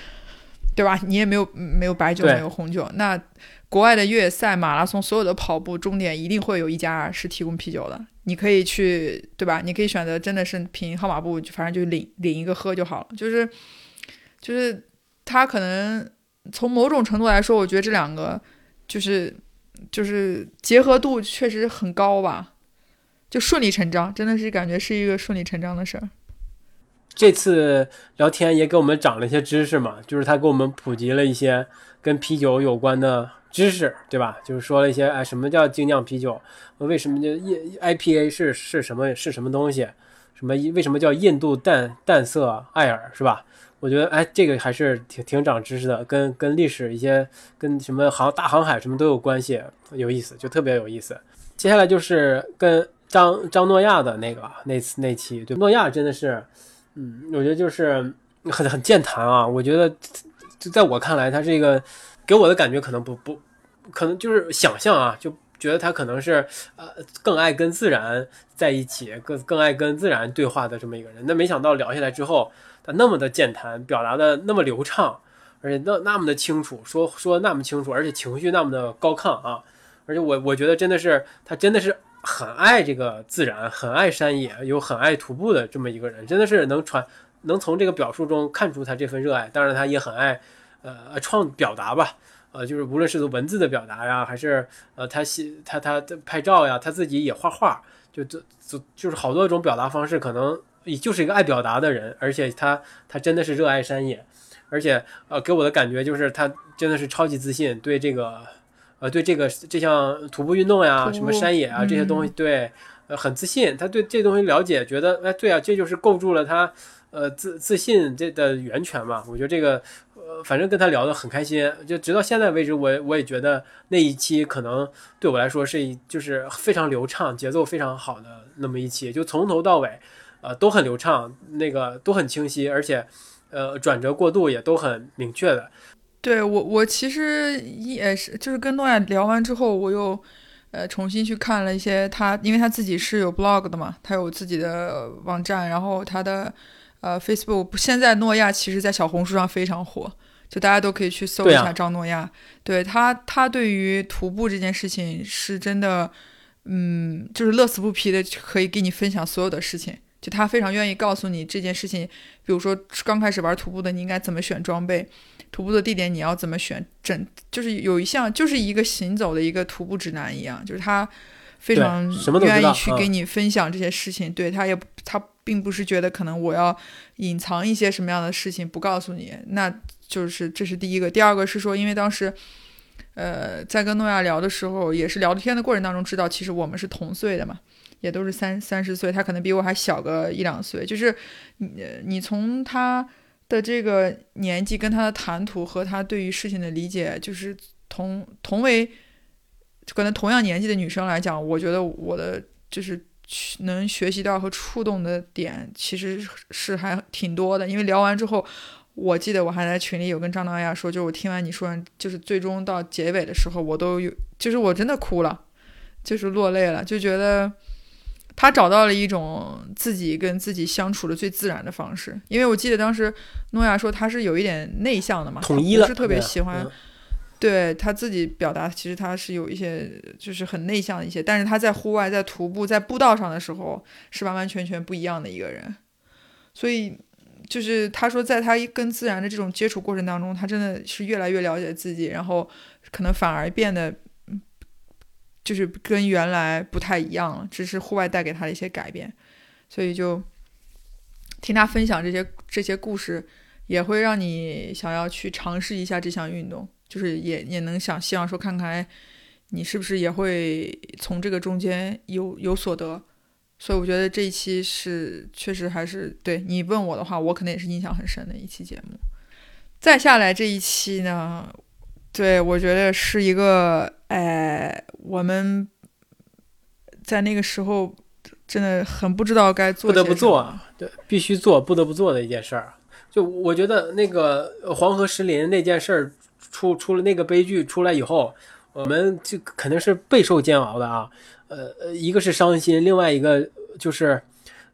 对吧？你也没有没有白酒，没有红酒，那。国外的越野赛、马拉松，所有的跑步终点一定会有一家是提供啤酒的，你可以去，对吧？你可以选择真的是凭号码布，反正就领领一个喝就好了。就是，就是他可能从某种程度来说，我觉得这两个就是就是结合度确实很高吧，就顺理成章，真的是感觉是一个顺理成章的事儿。这次聊天也给我们长了一些知识嘛，就是他给我们普及了一些跟啤酒有关的。知识对吧？就是说了一些哎，什么叫精酿啤酒？为什么叫 I P A 是是什么是什么东西？什么为什么叫印度淡淡色艾尔是吧？我觉得哎，这个还是挺挺长知识的，跟跟历史一些跟什么航大航海什么都有关系，有意思，就特别有意思。接下来就是跟张张诺亚的那个那次那期，对，诺亚真的是，嗯，我觉得就是很很健谈啊。我觉得就在我看来，他是一个给我的感觉可能不不。可能就是想象啊，就觉得他可能是呃更爱跟自然在一起，更更爱跟自然对话的这么一个人。那没想到聊下来之后，他那么的健谈，表达的那么流畅，而且那那么的清楚，说说那么清楚，而且情绪那么的高亢啊！而且我我觉得真的是他真的是很爱这个自然，很爱山野，又很爱徒步的这么一个人，真的是能传能从这个表述中看出他这份热爱。当然，他也很爱呃创表达吧。呃，就是无论是文字的表达呀，还是呃，他写他他的拍照呀，他自己也画画，就就就就是好多种表达方式，可能也就是一个爱表达的人，而且他他真的是热爱山野，而且呃，给我的感觉就是他真的是超级自信，对这个呃对这个这项徒步运动呀，什么山野啊这些东西，对呃很自信，他对这东西了解，觉得哎对啊，这就是构筑了他呃自自信这的源泉嘛，我觉得这个。呃，反正跟他聊得很开心，就直到现在为止，我我也觉得那一期可能对我来说是一就是非常流畅、节奏非常好的那么一期，就从头到尾，呃，都很流畅，那个都很清晰，而且，呃，转折过渡也都很明确的。对我，我其实也是，就是跟诺亚聊完之后，我又呃重新去看了一些他，因为他自己是有 blog 的嘛，他有自己的网站，然后他的。呃，Facebook 现在诺亚其实，在小红书上非常火，就大家都可以去搜一下张诺亚。对他，他对于徒步这件事情是真的，嗯，就是乐此不疲的可以给你分享所有的事情。就他非常愿意告诉你这件事情。比如说刚开始玩徒步的，你应该怎么选装备？徒步的地点你要怎么选？整就是有一项就是一个行走的一个徒步指南一样，就是他非常愿意去给你分享这些事情。对他也他并不是觉得可能我要隐藏一些什么样的事情不告诉你，那就是这是第一个。第二个是说，因为当时。呃，在跟诺亚聊的时候，也是聊天的过程当中知道，其实我们是同岁的嘛，也都是三三十岁，他可能比我还小个一两岁。就是你你从他的这个年纪跟他的谈吐和他对于事情的理解，就是同同为可能同样年纪的女生来讲，我觉得我的就是能学习到和触动的点其实是还挺多的，因为聊完之后。我记得我还在群里有跟张导亚说，就是我听完你说完，就是最终到结尾的时候，我都有，就是我真的哭了，就是落泪了，就觉得他找到了一种自己跟自己相处的最自然的方式。因为我记得当时诺亚说他是有一点内向的嘛，统一了，是特别喜欢，对他自己表达，其实他是有一些就是很内向的一些，但是他在户外在徒步在步道上的时候是完完全全不一样的一个人，所以。就是他说，在他跟自然的这种接触过程当中，他真的是越来越了解自己，然后可能反而变得，就是跟原来不太一样了。只是户外带给他的一些改变，所以就听他分享这些这些故事，也会让你想要去尝试一下这项运动，就是也也能想希望说看看，你是不是也会从这个中间有有所得。所以我觉得这一期是确实还是对你问我的话，我可能也是印象很深的一期节目。再下来这一期呢，对我觉得是一个，哎，我们在那个时候真的很不知道该做，不得不做，对，必须做，不得不做的一件事儿。就我觉得那个黄河石林那件事儿出出了那个悲剧出来以后，我们就肯定是备受煎熬的啊。呃，一个是伤心，另外一个就是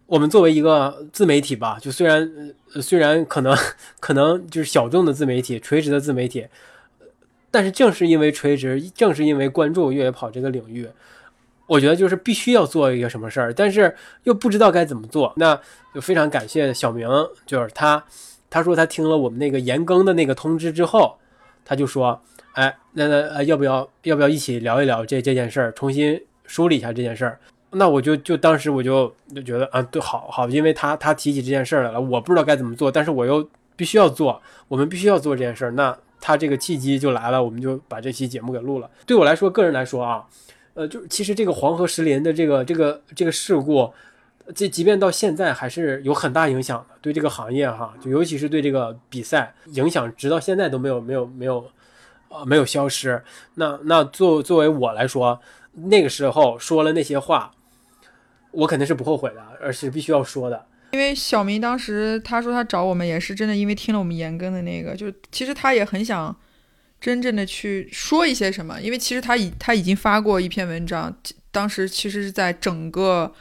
我们作为一个自媒体吧，就虽然虽然可能可能就是小众的自媒体、垂直的自媒体，但是正是因为垂直，正是因为关注越野跑这个领域，我觉得就是必须要做一个什么事儿，但是又不知道该怎么做，那就非常感谢小明，就是他他说他听了我们那个延更的那个通知之后，他就说，哎，那那要不要要不要一起聊一聊这这件事儿，重新。梳理一下这件事儿，那我就就当时我就就觉得啊，对，好好，因为他他提起这件事儿来了，我不知道该怎么做，但是我又必须要做，我们必须要做这件事儿，那他这个契机就来了，我们就把这期节目给录了。对我来说，个人来说啊，呃，就其实这个黄河石林的这个这个这个事故，这即便到现在还是有很大影响的，对这个行业哈，就尤其是对这个比赛影响，直到现在都没有没有没有呃没有消失。那那作作为我来说。那个时候说了那些话，我肯定是不后悔的，而是必须要说的。因为小明当时他说他找我们也是真的，因为听了我们严更的那个，就其实他也很想真正的去说一些什么。因为其实他已他已经发过一篇文章，当时其实是在整个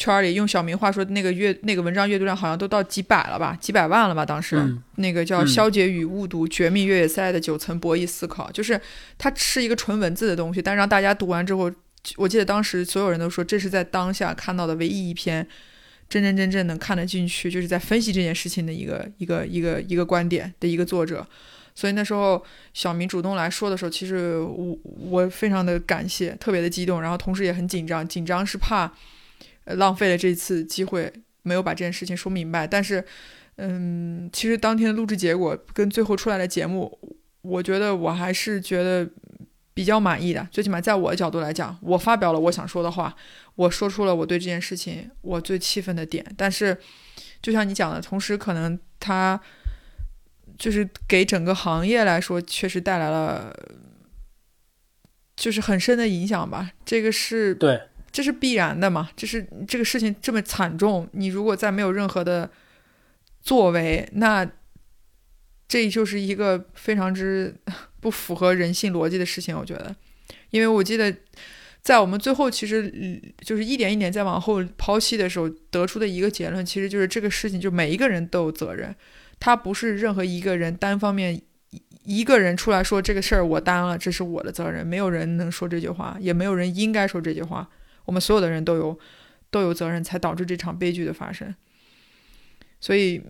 圈里，用小明话说，那个阅那个文章阅读量好像都到几百了吧，几百万了吧。当时那个叫《消解与误读：绝密越野赛的九层博弈思考》，就是它是一个纯文字的东西，但让大家读完之后，我记得当时所有人都说，这是在当下看到的唯一一篇。真真正正能看得进去，就是在分析这件事情的一个一个一个一个观点的一个作者，所以那时候小明主动来说的时候，其实我我非常的感谢，特别的激动，然后同时也很紧张，紧张是怕浪费了这次机会，没有把这件事情说明白。但是，嗯，其实当天的录制结果跟最后出来的节目，我觉得我还是觉得。比较满意的，最起码在我的角度来讲，我发表了我想说的话，我说出了我对这件事情我最气愤的点。但是，就像你讲的，同时可能它就是给整个行业来说，确实带来了就是很深的影响吧。这个是对，这是必然的嘛？这是这个事情这么惨重，你如果再没有任何的作为，那这就是一个非常之。不符合人性逻辑的事情，我觉得，因为我记得，在我们最后其实就是一点一点再往后抛弃的时候，得出的一个结论，其实就是这个事情就每一个人都有责任，他不是任何一个人单方面一个人出来说这个事儿我担了，这是我的责任，没有人能说这句话，也没有人应该说这句话，我们所有的人都有都有责任，才导致这场悲剧的发生。所以，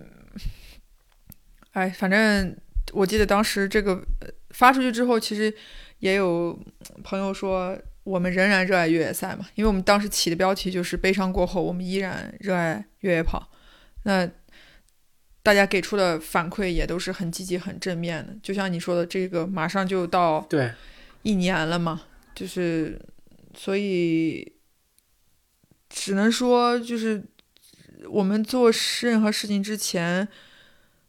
哎，反正我记得当时这个发出去之后，其实也有朋友说，我们仍然热爱越野赛嘛，因为我们当时起的标题就是“悲伤过后，我们依然热爱越野跑”。那大家给出的反馈也都是很积极、很正面的。就像你说的，这个马上就到对一年了嘛，就是所以只能说就是。我们做任何事情之前，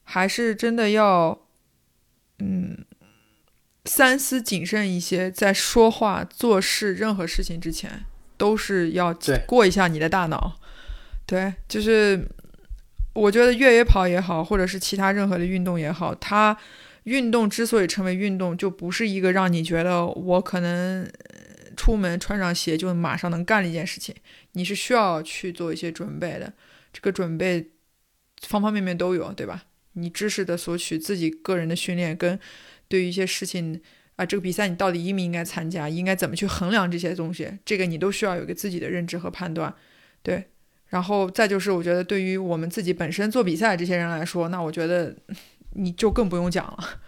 还是真的要，嗯，三思谨慎一些。在说话、做事任何事情之前，都是要过一下你的大脑。对，就是我觉得越野跑也好，或者是其他任何的运动也好，它运动之所以成为运动，就不是一个让你觉得我可能出门穿上鞋就马上能干的一件事情。你是需要去做一些准备的。这个准备方方面面都有，对吧？你知识的索取，自己个人的训练，跟对于一些事情啊，这个比赛你到底应不应该参加，应该怎么去衡量这些东西，这个你都需要有个自己的认知和判断，对。然后再就是，我觉得对于我们自己本身做比赛这些人来说，那我觉得你就更不用讲了，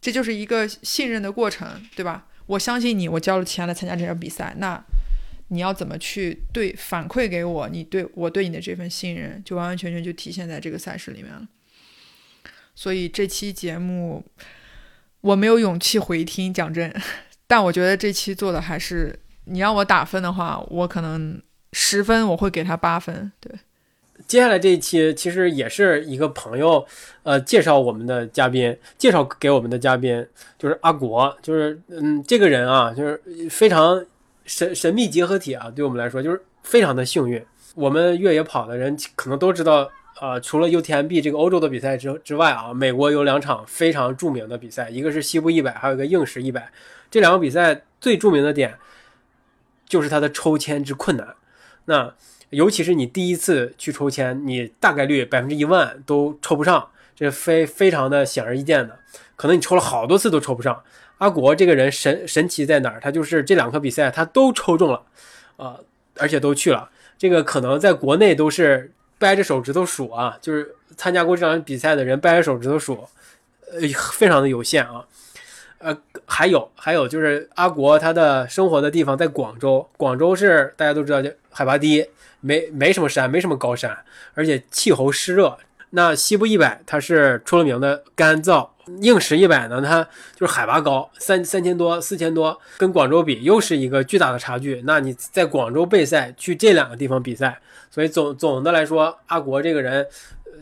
这就是一个信任的过程，对吧？我相信你，我交了钱来参加这场比赛，那。你要怎么去对反馈给我？你对我对你的这份信任，就完完全全就体现在这个赛事里面了。所以这期节目我没有勇气回听，讲真，但我觉得这期做的还是，你让我打分的话，我可能十分我会给他八分。对，接下来这一期其实也是一个朋友，呃，介绍我们的嘉宾，介绍给我们的嘉宾就是阿国，就是嗯，这个人啊，就是非常。神神秘结合体啊，对我们来说就是非常的幸运。我们越野跑的人可能都知道，呃，除了 UTMB 这个欧洲的比赛之之外啊，美国有两场非常著名的比赛，一个是西部一百，还有一个硬石一百。这两个比赛最著名的点就是它的抽签之困难。那尤其是你第一次去抽签，你大概率百分之一万都抽不上，这非非常的显而易见的。可能你抽了好多次都抽不上。阿国这个人神神奇在哪儿？他就是这两个比赛他都抽中了，啊，而且都去了。这个可能在国内都是掰着手指头数啊，就是参加过这场比赛的人掰着手指头数，呃，非常的有限啊。呃，还有还有就是阿国他的生活的地方在广州，广州是大家都知道，就海拔低，没没什么山，没什么高山，而且气候湿热。那西部一百它是出了名的干燥。硬石一百呢，它就是海拔高，三三千多、四千多，跟广州比又是一个巨大的差距。那你在广州备赛，去这两个地方比赛，所以总总的来说，阿国这个人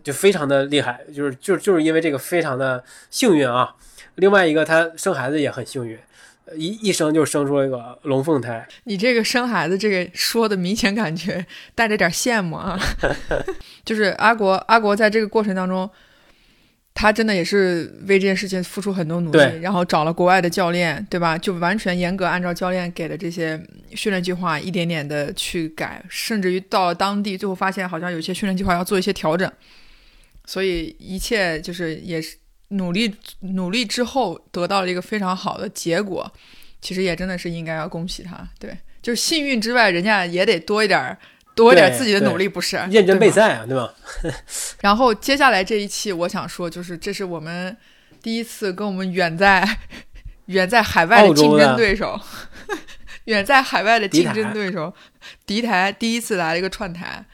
就非常的厉害，就是就就是因为这个非常的幸运啊。另外一个，他生孩子也很幸运，一一生就生出了一个龙凤胎。你这个生孩子这个说的明显感觉带着点羡慕啊，就是阿国阿国在这个过程当中。他真的也是为这件事情付出很多努力，然后找了国外的教练，对吧？就完全严格按照教练给的这些训练计划，一点点的去改，甚至于到了当地，最后发现好像有些训练计划要做一些调整。所以一切就是也是努力努力之后得到了一个非常好的结果，其实也真的是应该要恭喜他。对，就是幸运之外，人家也得多一点。多一点自己的努力不是认真备赛啊，对吧？然后接下来这一期，我想说，就是这是我们第一次跟我们远在 远在海外的竞争对手，远在海外的竞争对手，敌台第一次来了一个串台。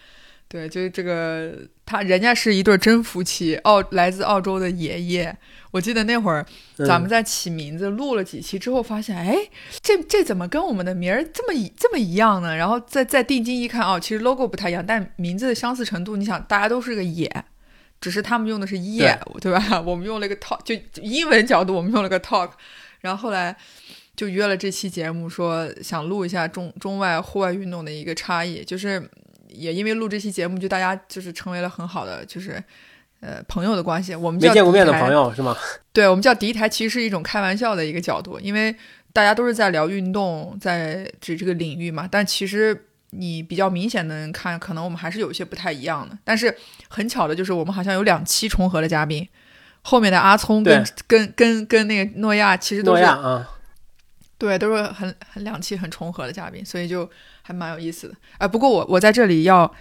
对，就是这个，他人家是一对真夫妻，澳来自澳洲的爷爷。我记得那会儿咱们在起名字，录了几期之后，发现，哎，这这怎么跟我们的名儿这么一这么一样呢？然后再再定睛一看，哦，其实 logo 不太一样，但名字的相似程度，你想，大家都是个野，只是他们用的是夜，对吧？我们用了个 talk，就英文角度，我们用了个 talk。然后后来就约了这期节目，说想录一下中中外户外运动的一个差异，就是。也因为录这期节目，就大家就是成为了很好的，就是呃朋友的关系。我们没见过面的朋友是吗？对，我们叫敌台，其实是一种开玩笑的一个角度，因为大家都是在聊运动，在指这个领域嘛。但其实你比较明显的能看，可能我们还是有一些不太一样的。但是很巧的就是，我们好像有两期重合的嘉宾，后面的阿聪跟跟跟跟那个诺亚，其实都是。对，都是很很两期很重合的嘉宾，所以就还蛮有意思的。哎，不过我我在这里要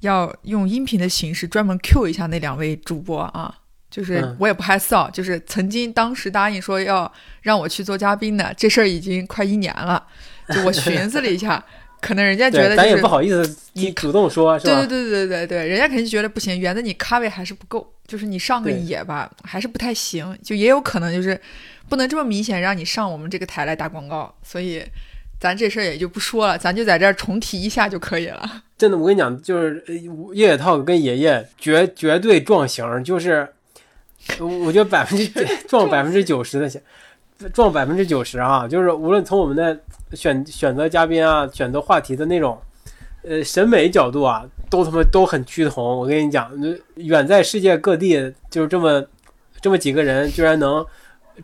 要用音频的形式专门 Q 一下那两位主播啊，就是我也不害臊，就是曾经当时答应说要让我去做嘉宾的这事儿已经快一年了，就我寻思了一下。可能人家觉得咱也不好意思，你主动说，是吧？对对对对对对，人家肯定觉得不行，原子你咖位还是不够，就是你上个野吧，还是不太行，就也有可能就是不能这么明显让你上我们这个台来打广告，所以咱这事儿也就不说了，咱就在这儿重提一下就可以了。真的，我跟你讲，就是叶野套跟爷爷绝绝对撞型，就是我觉得百分之撞百分之九十的撞百分之九十啊，就是无论从我们的。选选择嘉宾啊，选择话题的那种，呃，审美角度啊，都他妈都很趋同。我跟你讲，远在世界各地，就是这么这么几个人，居然能，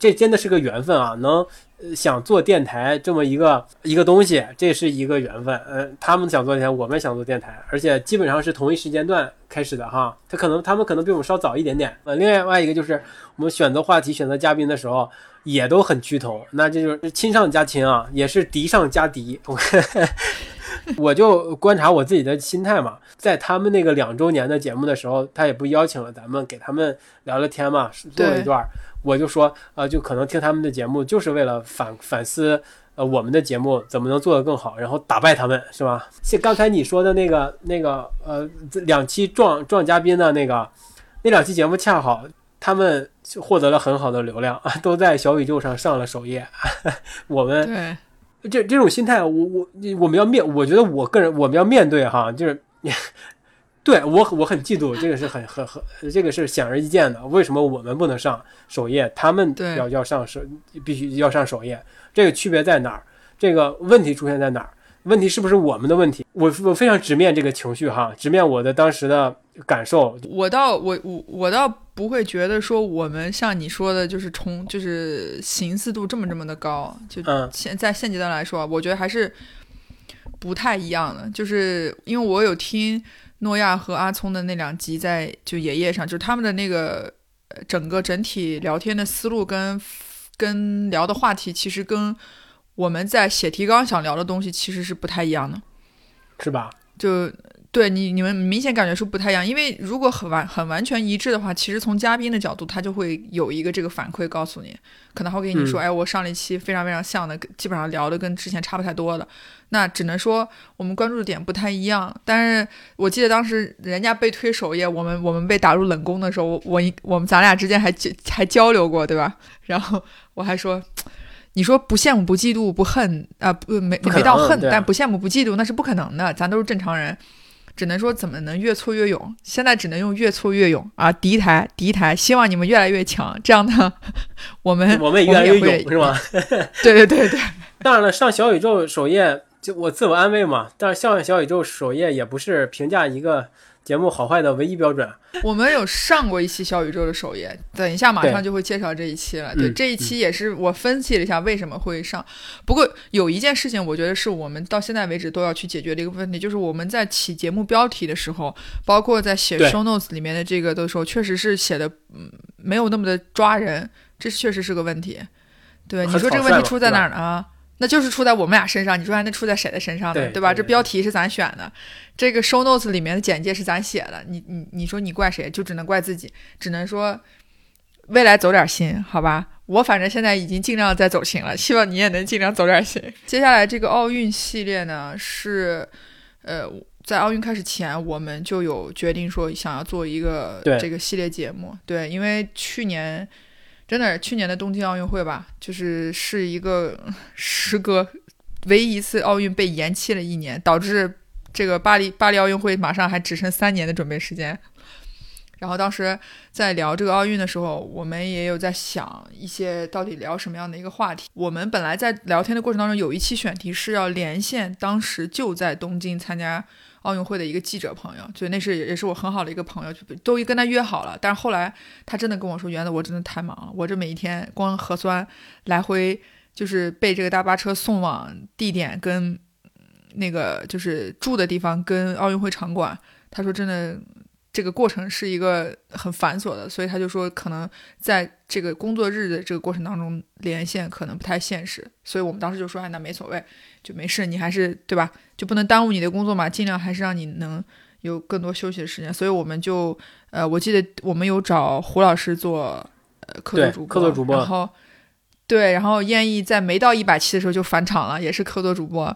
这真的是个缘分啊！能想做电台这么一个一个东西，这是一个缘分。嗯，他们想做电台，我们想做电台，而且基本上是同一时间段开始的哈。他可能他们可能比我们稍早一点点。呃，另外一个就是我们选择话题、选择嘉宾的时候。也都很趋同，那这就是亲上加亲啊，也是敌上加敌。我就观察我自己的心态嘛，在他们那个两周年的节目的时候，他也不邀请了咱们，给他们聊聊天嘛，做了一段。我就说，呃，就可能听他们的节目，就是为了反反思，呃，我们的节目怎么能做得更好，然后打败他们，是吧？像刚才你说的那个那个，呃，两期撞撞嘉宾的那个，那两期节目恰好。他们获得了很好的流量啊，都在小宇宙上上了首页。我们这这种心态，我我我们要面，我觉得我个人我们要面对哈，就是对我我很嫉妒，这个是很很很这个是显而易见的。为什么我们不能上首页，他们要要上首必须要上首页？这个区别在哪儿？这个问题出现在哪儿？问题是不是我们的问题？我我非常直面这个情绪哈，直面我的当时的感受。我倒我我我倒不会觉得说我们像你说的，就是从就是形似度这么这么的高。就现在现阶段来说，我觉得还是不太一样的。就是因为我有听诺亚和阿聪的那两集，在就爷爷上，就是他们的那个整个整体聊天的思路跟跟聊的话题，其实跟。我们在写提纲想聊的东西其实是不太一样的，是吧？就对你你们明显感觉是不太一样，因为如果很完很完全一致的话，其实从嘉宾的角度，他就会有一个这个反馈告诉你，可能会跟你说，哎，我上了一期非常非常像的，基本上聊的跟之前差不太多的，那只能说我们关注的点不太一样。但是我记得当时人家被推首页，我们我们被打入冷宫的时候，我我我们咱俩之间还还交流过，对吧？然后我还说。你说不羡慕不嫉妒不恨啊不没没到恨，但不羡慕不嫉妒那是不可能的，咱都是正常人，只能说怎么能越挫越勇？现在只能用越挫越勇啊！敌台敌台，希望你们越来越强，这样呢，我们我们越来越勇是吗？对对对对。当然了，上小宇宙首页就我自我安慰嘛，但是上小宇宙首页也不是评价一个。节目好坏的唯一标准，我们有上过一期小宇宙的首页，等一下马上就会介绍这一期了。对，这一期也是我分析了一下为什么会上。不过有一件事情，我觉得是我们到现在为止都要去解决的一个问题，就是我们在起节目标题的时候，包括在写 show notes 里面的这个的时候，确实是写的嗯没有那么的抓人，这确实是个问题。对，你说这个问题出在哪儿呢？那就是出在我们俩身上，你说还能出在谁的身上呢？对吧？这标题是咱选的，这个 show notes 里面的简介是咱写的，你你你说你怪谁？就只能怪自己，只能说未来走点心，好吧？我反正现在已经尽量在走心了，希望你也能尽量走点心。接下来这个奥运系列呢，是呃，在奥运开始前，我们就有决定说想要做一个这个系列节目，对，因为去年。真的，去年的东京奥运会吧，就是是一个 时隔唯一一次奥运被延期了一年，导致这个巴黎巴黎奥运会马上还只剩三年的准备时间。然后当时在聊这个奥运的时候，我们也有在想一些到底聊什么样的一个话题。我们本来在聊天的过程当中，有一期选题是要连线当时就在东京参加。奥运会的一个记者朋友，就那是也是我很好的一个朋友，就都跟他约好了。但是后来他真的跟我说：“原来我真的太忙了，我这每一天光核酸来回就是被这个大巴车送往地点跟那个就是住的地方跟奥运会场馆。”他说：“真的这个过程是一个很繁琐的，所以他就说可能在这个工作日的这个过程当中连线可能不太现实，所以我们当时就说，哎，那没所谓，就没事，你还是对吧？就不能耽误你的工作嘛，尽量还是让你能有更多休息的时间。所以我们就，呃，我记得我们有找胡老师做呃客座主播，客座主播，然后对，然后燕翼在没到一百期的时候就返场了，也是客座主播，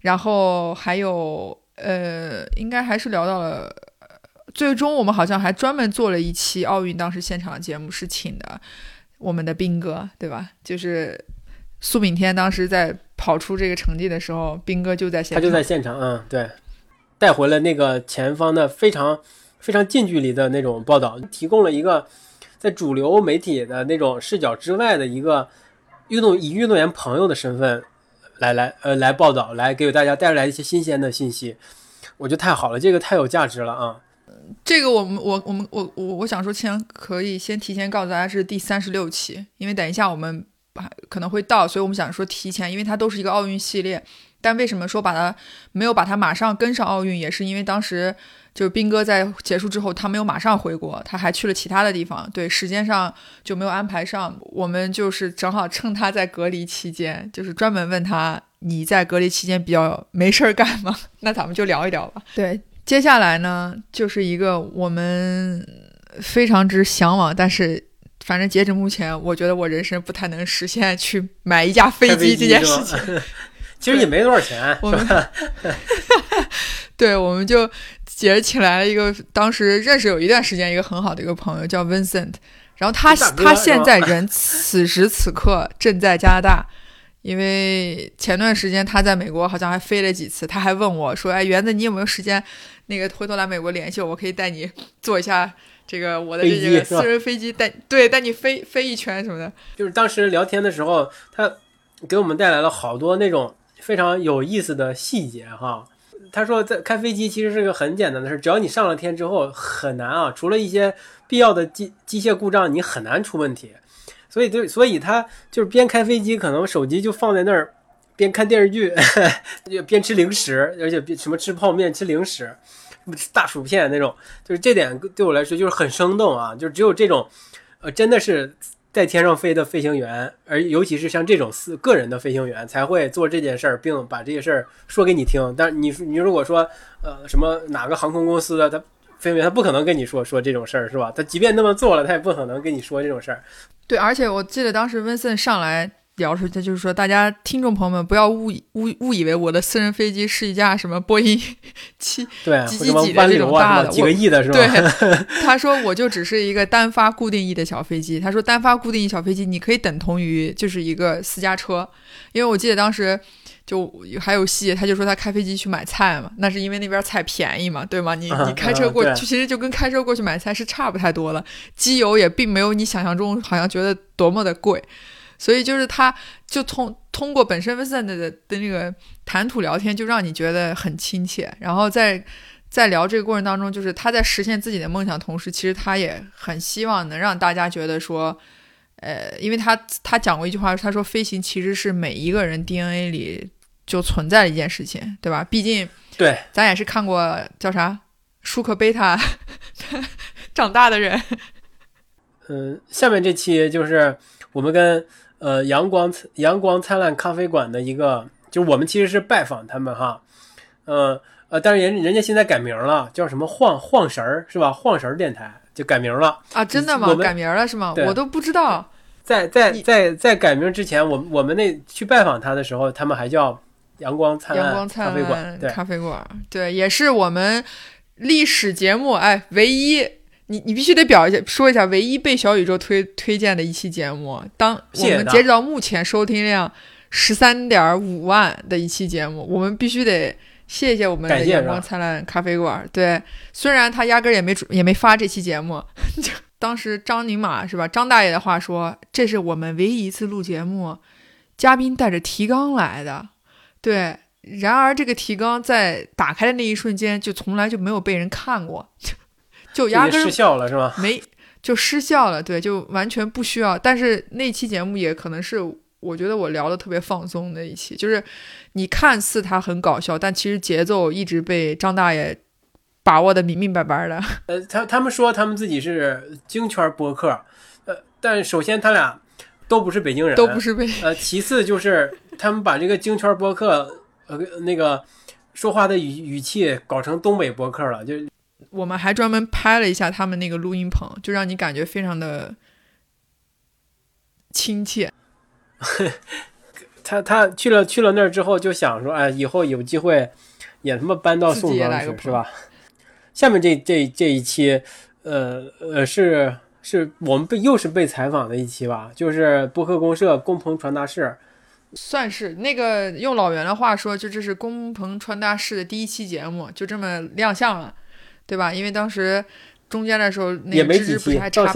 然后还有呃，应该还是聊到了。最终我们好像还专门做了一期奥运当时现场的节目，是请的我们的斌哥，对吧？就是苏炳添当时在跑出这个成绩的时候，斌哥就在现场，他就在现场，嗯，对，带回了那个前方的非常非常近距离的那种报道，提供了一个在主流媒体的那种视角之外的一个运动以运动员朋友的身份来来呃来报道，来给大家带来一些新鲜的信息，我觉得太好了，这个太有价值了啊！这个我们我我们我我我想说，先可以先提前告诉大家是第三十六期，因为等一下我们可能会到，所以我们想说提前，因为它都是一个奥运系列。但为什么说把它没有把它马上跟上奥运，也是因为当时就是斌哥在结束之后，他没有马上回国，他还去了其他的地方，对时间上就没有安排上。我们就是正好趁他在隔离期间，就是专门问他你在隔离期间比较没事儿干吗？那咱们就聊一聊吧。对。接下来呢，就是一个我们非常之向往，但是反正截止目前，我觉得我人生不太能实现去买一架飞机这件事情。其实也没多少钱，我们 对，我们就结请来了一个，当时认识有一段时间一个很好的一个朋友叫 Vincent，然后他他现在人此时此刻正在加拿大。因为前段时间他在美国好像还飞了几次，他还问我说：“哎，园子，你有没有时间？那个回头来美国联系我，我可以带你做一下这个我的这个私人飞机，带对带你飞飞一圈什么的。”就是当时聊天的时候，他给我们带来了好多那种非常有意思的细节哈。他说，在开飞机其实是个很简单的事，只要你上了天之后很难啊，除了一些必要的机机械故障，你很难出问题。所以，对，所以他就是边开飞机，可能手机就放在那儿，边看电视剧，边吃零食，而且什么吃泡面、吃零食、吃 大薯片那种，就是这点对我来说就是很生动啊！就只有这种，呃，真的是在天上飞的飞行员，而尤其是像这种私个人的飞行员，才会做这件事儿，并把这些事儿说给你听。但你你如果说，呃，什么哪个航空公司的他。飞行员他不可能跟你说说这种事儿是吧？他即便那么做了，他也不可能跟你说这种事儿。对，而且我记得当时温森上来聊出，他就是说，大家听众朋友们不要误误误以为我的私人飞机是一架什么波音七对几几几的这种大的几个亿的是吧？对，他说我就只是一个单发固定翼的小飞机。他说单发固定翼小飞机你可以等同于就是一个私家车，因为我记得当时。就还有戏，他就说他开飞机去买菜嘛，那是因为那边菜便宜嘛，对吗？你你开车过去，其实就跟开车过去买菜是差不太多了，机油也并没有你想象中好像觉得多么的贵，所以就是他就通通过本身 Vincent 的的那个谈吐聊天，就让你觉得很亲切。然后在在聊这个过程当中，就是他在实现自己的梦想同时，其实他也很希望能让大家觉得说。呃，因为他他讲过一句话，他说飞行其实是每一个人 DNA 里就存在的一件事情，对吧？毕竟对，咱也是看过叫啥舒克贝塔 长大的人。嗯，下面这期就是我们跟呃阳光阳光灿烂咖啡馆的一个，就是我们其实是拜访他们哈，呃呃，但是人人家现在改名了，叫什么晃晃神儿是吧？晃神儿电台。就改名了啊！真的吗？改名了是吗？我都不知道。在在在在改名之前，我我们那去拜访他的时候，他们还叫阳光灿烂咖啡馆。咖啡馆，对，也是我们历史节目哎，唯一你你必须得表一下，说一下唯一被小宇宙推推荐的一期节目。当我们截止到目前收听量十三点五万的一期节目，我们必须得。谢谢我们的阳光灿烂咖啡馆。对，虽然他压根儿也没也没发这期节目，当时张宁马是吧？张大爷的话说，这是我们唯一一次录节目，嘉宾带着提纲来的。对，然而这个提纲在打开的那一瞬间，就从来就没有被人看过，就压根失效了是吧？没，就失效了。对，就完全不需要。但是那期节目也可能是。我觉得我聊的特别放松的一期，就是你看似他很搞笑，但其实节奏一直被张大爷把握的明明白白的。呃，他他们说他们自己是京圈播客，呃，但首先他俩都不是北京人，都不是北。呃，其次就是他们把这个京圈播客，呃，那个说话的语语气搞成东北播客了，就我们还专门拍了一下他们那个录音棚，就让你感觉非常的亲切。他他去了去了那儿之后，就想说，哎，以后有机会也他妈搬到宋庄去，是吧？下面这这这一期，呃呃，是是我们被又是被采访的一期吧？就是播客公社工棚传达室，算是那个用老袁的话说，就这是工棚传达室的第一期节目，就这么亮相了，对吧？因为当时中间的时候，那个芝芝不还插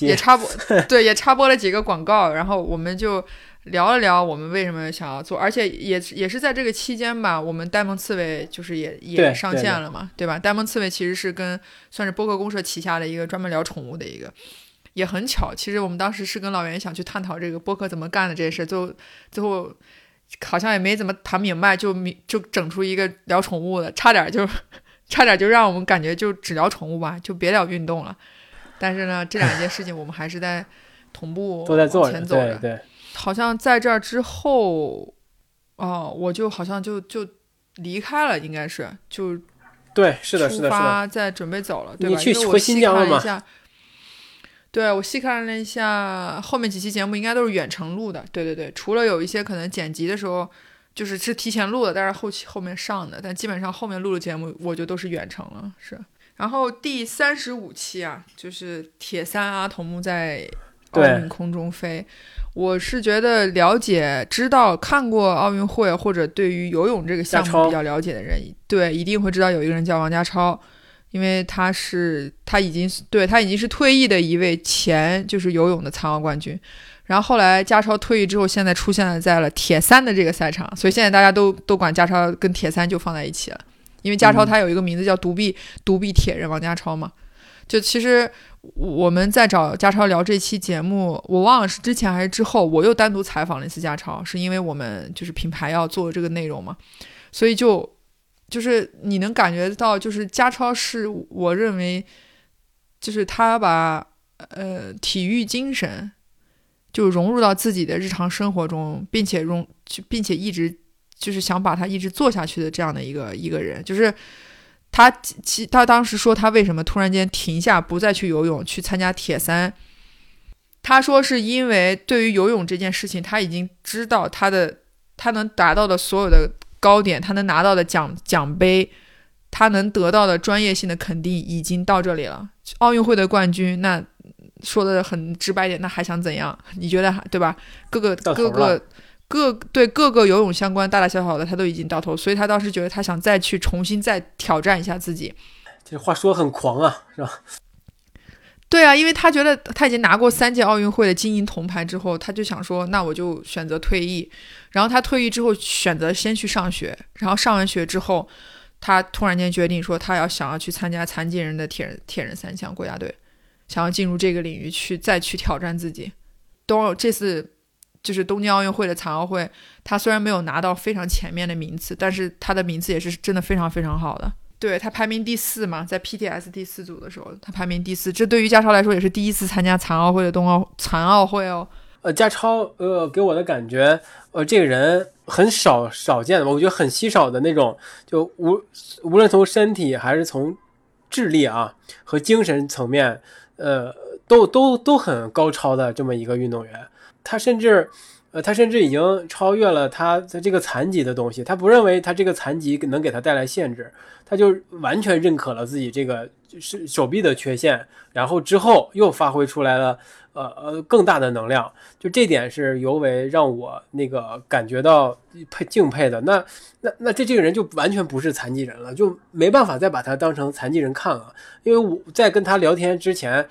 也插播，对，也插播了几个广告，然后我们就。聊了聊我们为什么想要做，而且也也是在这个期间吧，我们呆萌刺猬就是也也上线了嘛，对吧？呆萌刺猬其实是跟算是播客公社旗下的一个专门聊宠物的一个，也很巧。其实我们当时是跟老袁想去探讨这个播客怎么干的这件事，最后最后好像也没怎么谈明白，就就整出一个聊宠物的，差点就差点就让我们感觉就只聊宠物吧，就别聊运动了。但是呢，这两件事情我们还是在同步 都在做前走着。对。好像在这儿之后，哦，我就好像就就离开了，应该是就对，是的，是的，出发在准备走了，对吧？你去回新疆了吗？对，我细看了一下，后面几期节目应该都是远程录的。对对对，除了有一些可能剪辑的时候就是是提前录的，但是后期后面上的，但基本上后面录的节目我觉得都是远程了。是，然后第三十五期啊，就是铁三阿童木在奥运空中飞。我是觉得了解、知道、看过奥运会或者对于游泳这个项目比较了解的人，对一定会知道有一个人叫王家超，因为他是他已经对他已经是退役的一位前就是游泳的残奥冠军，然后后来加超退役之后，现在出现了在了铁三的这个赛场，所以现在大家都都管加超跟铁三就放在一起了，因为加超他有一个名字叫独臂独臂铁人王家超嘛，就其实。我们在找家超聊这期节目，我忘了是之前还是之后，我又单独采访了一次家超，是因为我们就是品牌要做这个内容嘛，所以就就是你能感觉到，就是家超是我认为，就是他把呃体育精神就融入到自己的日常生活中，并且融并且一直就是想把它一直做下去的这样的一个一个人，就是。他其他当时说他为什么突然间停下不再去游泳去参加铁三？他说是因为对于游泳这件事情，他已经知道他的他能达到的所有的高点，他能拿到的奖奖杯，他能得到的专业性的肯定已经到这里了。奥运会的冠军，那说的很直白点，那还想怎样？你觉得对吧？各个各个。各对各个游泳相关大大小小的，他都已经到头，所以他当时觉得他想再去重新再挑战一下自己。这话说很狂啊，是吧？对啊，因为他觉得他已经拿过三届奥运会的金银铜牌之后，他就想说，那我就选择退役。然后他退役之后选择先去上学，然后上完学之后，他突然间决定说，他要想要去参加残疾人的铁人铁人三项国家队，想要进入这个领域去再去挑战自己。都这次。就是东京奥运会的残奥会，他虽然没有拿到非常前面的名次，但是他的名次也是真的非常非常好的。对他排名第四嘛，在 PTS 第四组的时候，他排名第四。这对于家超来说也是第一次参加残奥会的冬奥残奥会哦。呃，家超，呃，给我的感觉，呃，这个人很少少见的，我觉得很稀少的那种，就无无论从身体还是从智力啊和精神层面，呃，都都都很高超的这么一个运动员。他甚至，呃，他甚至已经超越了他的这个残疾的东西。他不认为他这个残疾能给他带来限制，他就完全认可了自己这个是手臂的缺陷。然后之后又发挥出来了，呃呃，更大的能量。就这点是尤为让我那个感觉到佩敬佩的。那那那这这个人就完全不是残疾人了，就没办法再把他当成残疾人看了。因为我在跟他聊天之前。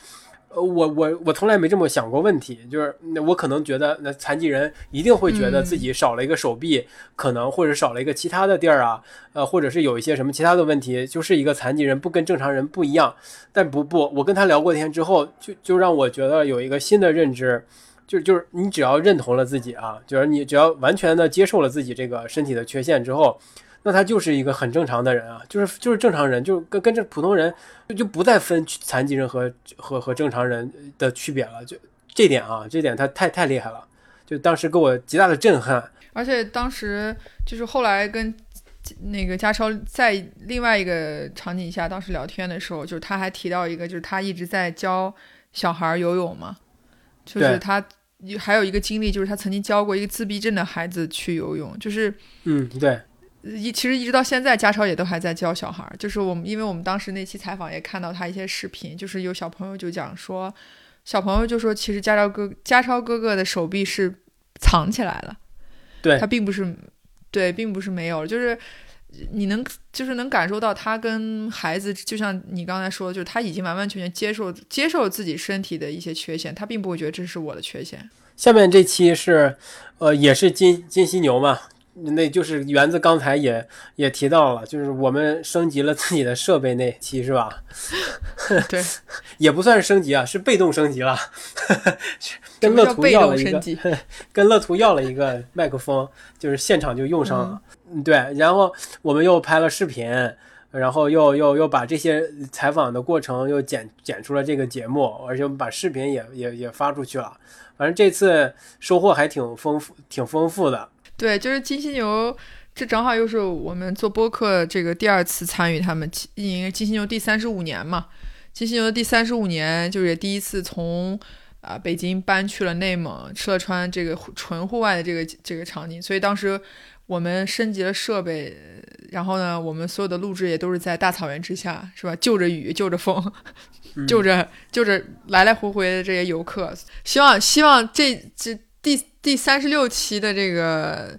呃，我我我从来没这么想过问题，就是那我可能觉得那残疾人一定会觉得自己少了一个手臂，可能或者少了一个其他的地儿啊，呃，或者是有一些什么其他的问题，就是一个残疾人不跟正常人不一样。但不不，我跟他聊过天之后，就就让我觉得有一个新的认知，就就是你只要认同了自己啊，就是你只要完全的接受了自己这个身体的缺陷之后，那他就是一个很正常的人啊，就是就是正常人，就跟跟这普通人就就不再分残疾人和和和正常人的区别了。就这点啊，这点他太太厉害了，就当时给我极大的震撼。而且当时就是后来跟那个家超在另外一个场景下，当时聊天的时候，就是他还提到一个，就是他一直在教小孩游泳嘛，就是他还有一个经历，就是他曾经教过一个自闭症的孩子去游泳，就是嗯对。一其实一直到现在，家超也都还在教小孩儿。就是我们，因为我们当时那期采访也看到他一些视频，就是有小朋友就讲说，小朋友就说，其实家超哥家超哥哥的手臂是藏起来了，对他并不是，对，并不是没有，就是你能就是能感受到他跟孩子，就像你刚才说的，就是他已经完完全全接受接受自己身体的一些缺陷，他并不会觉得这是我的缺陷。下面这期是，呃，也是金金犀牛嘛。那就是园子刚才也也提到了，就是我们升级了自己的设备那期是吧？对，也不算是升级啊，是被动升级了。跟乐图要了一个，跟乐图要了一个麦克风，就是现场就用上了。嗯对，然后我们又拍了视频，然后又又又把这些采访的过程又剪剪出了这个节目，而且我们把视频也也也发出去了。反正这次收获还挺丰富，挺丰富的。对，就是金犀牛，这正好又是我们做播客这个第二次参与他们因为金犀牛第三十五年嘛。金犀牛的第三十五年，就是第一次从啊北京搬去了内蒙吃了穿这个纯户外的这个这个场景，所以当时我们升级了设备，然后呢，我们所有的录制也都是在大草原之下，是吧？就着雨，就着风，就着就着来来回回的这些游客。希望希望这这。第第三十六期的这个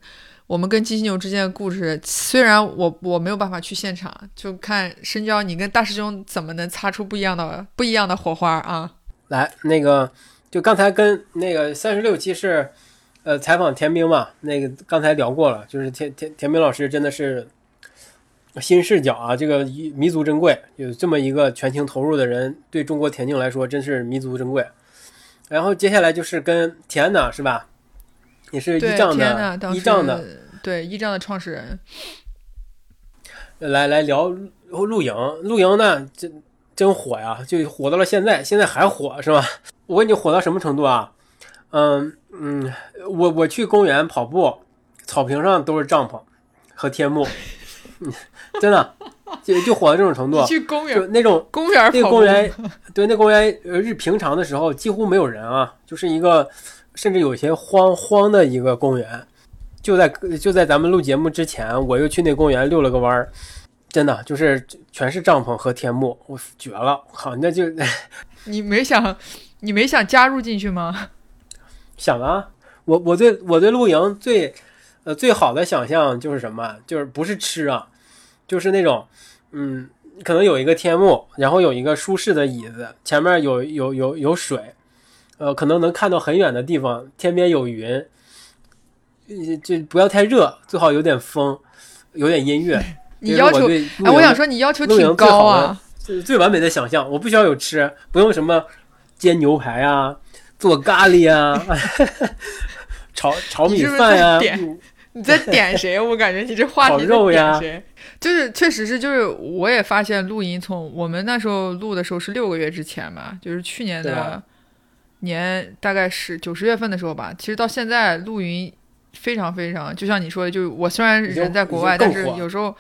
我们跟金犀牛之间的故事，虽然我我没有办法去现场，就看深交你跟大师兄怎么能擦出不一样的不一样的火花啊！来，那个就刚才跟那个三十六期是呃采访田冰嘛，那个刚才聊过了，就是田田田冰老师真的是新视角啊，这个弥足珍贵，有这么一个全情投入的人，对中国田径来说真是弥足珍贵。然后接下来就是跟田安娜是吧？也是一仗的，一仗的，对一仗的创始人。来来聊露营，露营呢真真火呀，就火到了现在，现在还火是吧？我跟你火到什么程度啊？嗯嗯，我我去公园跑步，草坪上都是帐篷和天幕，真的。就就火到这种程度，去公园就那种公园，那个公园，对，那公园呃日平常的时候几乎没有人啊，就是一个甚至有些荒荒的一个公园。就在就在咱们录节目之前，我又去那公园溜了个弯儿，真的就是全是帐篷和天幕，我绝了！我靠，那就 你没想你没想加入进去吗？想啊，我我对我对露营最呃最好的想象就是什么？就是不是吃啊。就是那种，嗯，可能有一个天幕，然后有一个舒适的椅子，前面有有有有水，呃，可能能看到很远的地方，天边有云，就不要太热，最好有点风，有点音乐。你要求，哎，我想说你要求挺高啊，最最完美的想象，我不需要有吃，不用什么煎牛排啊，做咖喱啊，炒炒米饭呀。你在点谁？我感觉你这话题在点谁？就是确实是，就是我也发现录音从我们那时候录的时候是六个月之前嘛，就是去年的年大概是九十月份的时候吧。其实到现在露营非常非常，就像你说的，就我虽然人在国外，但是有时候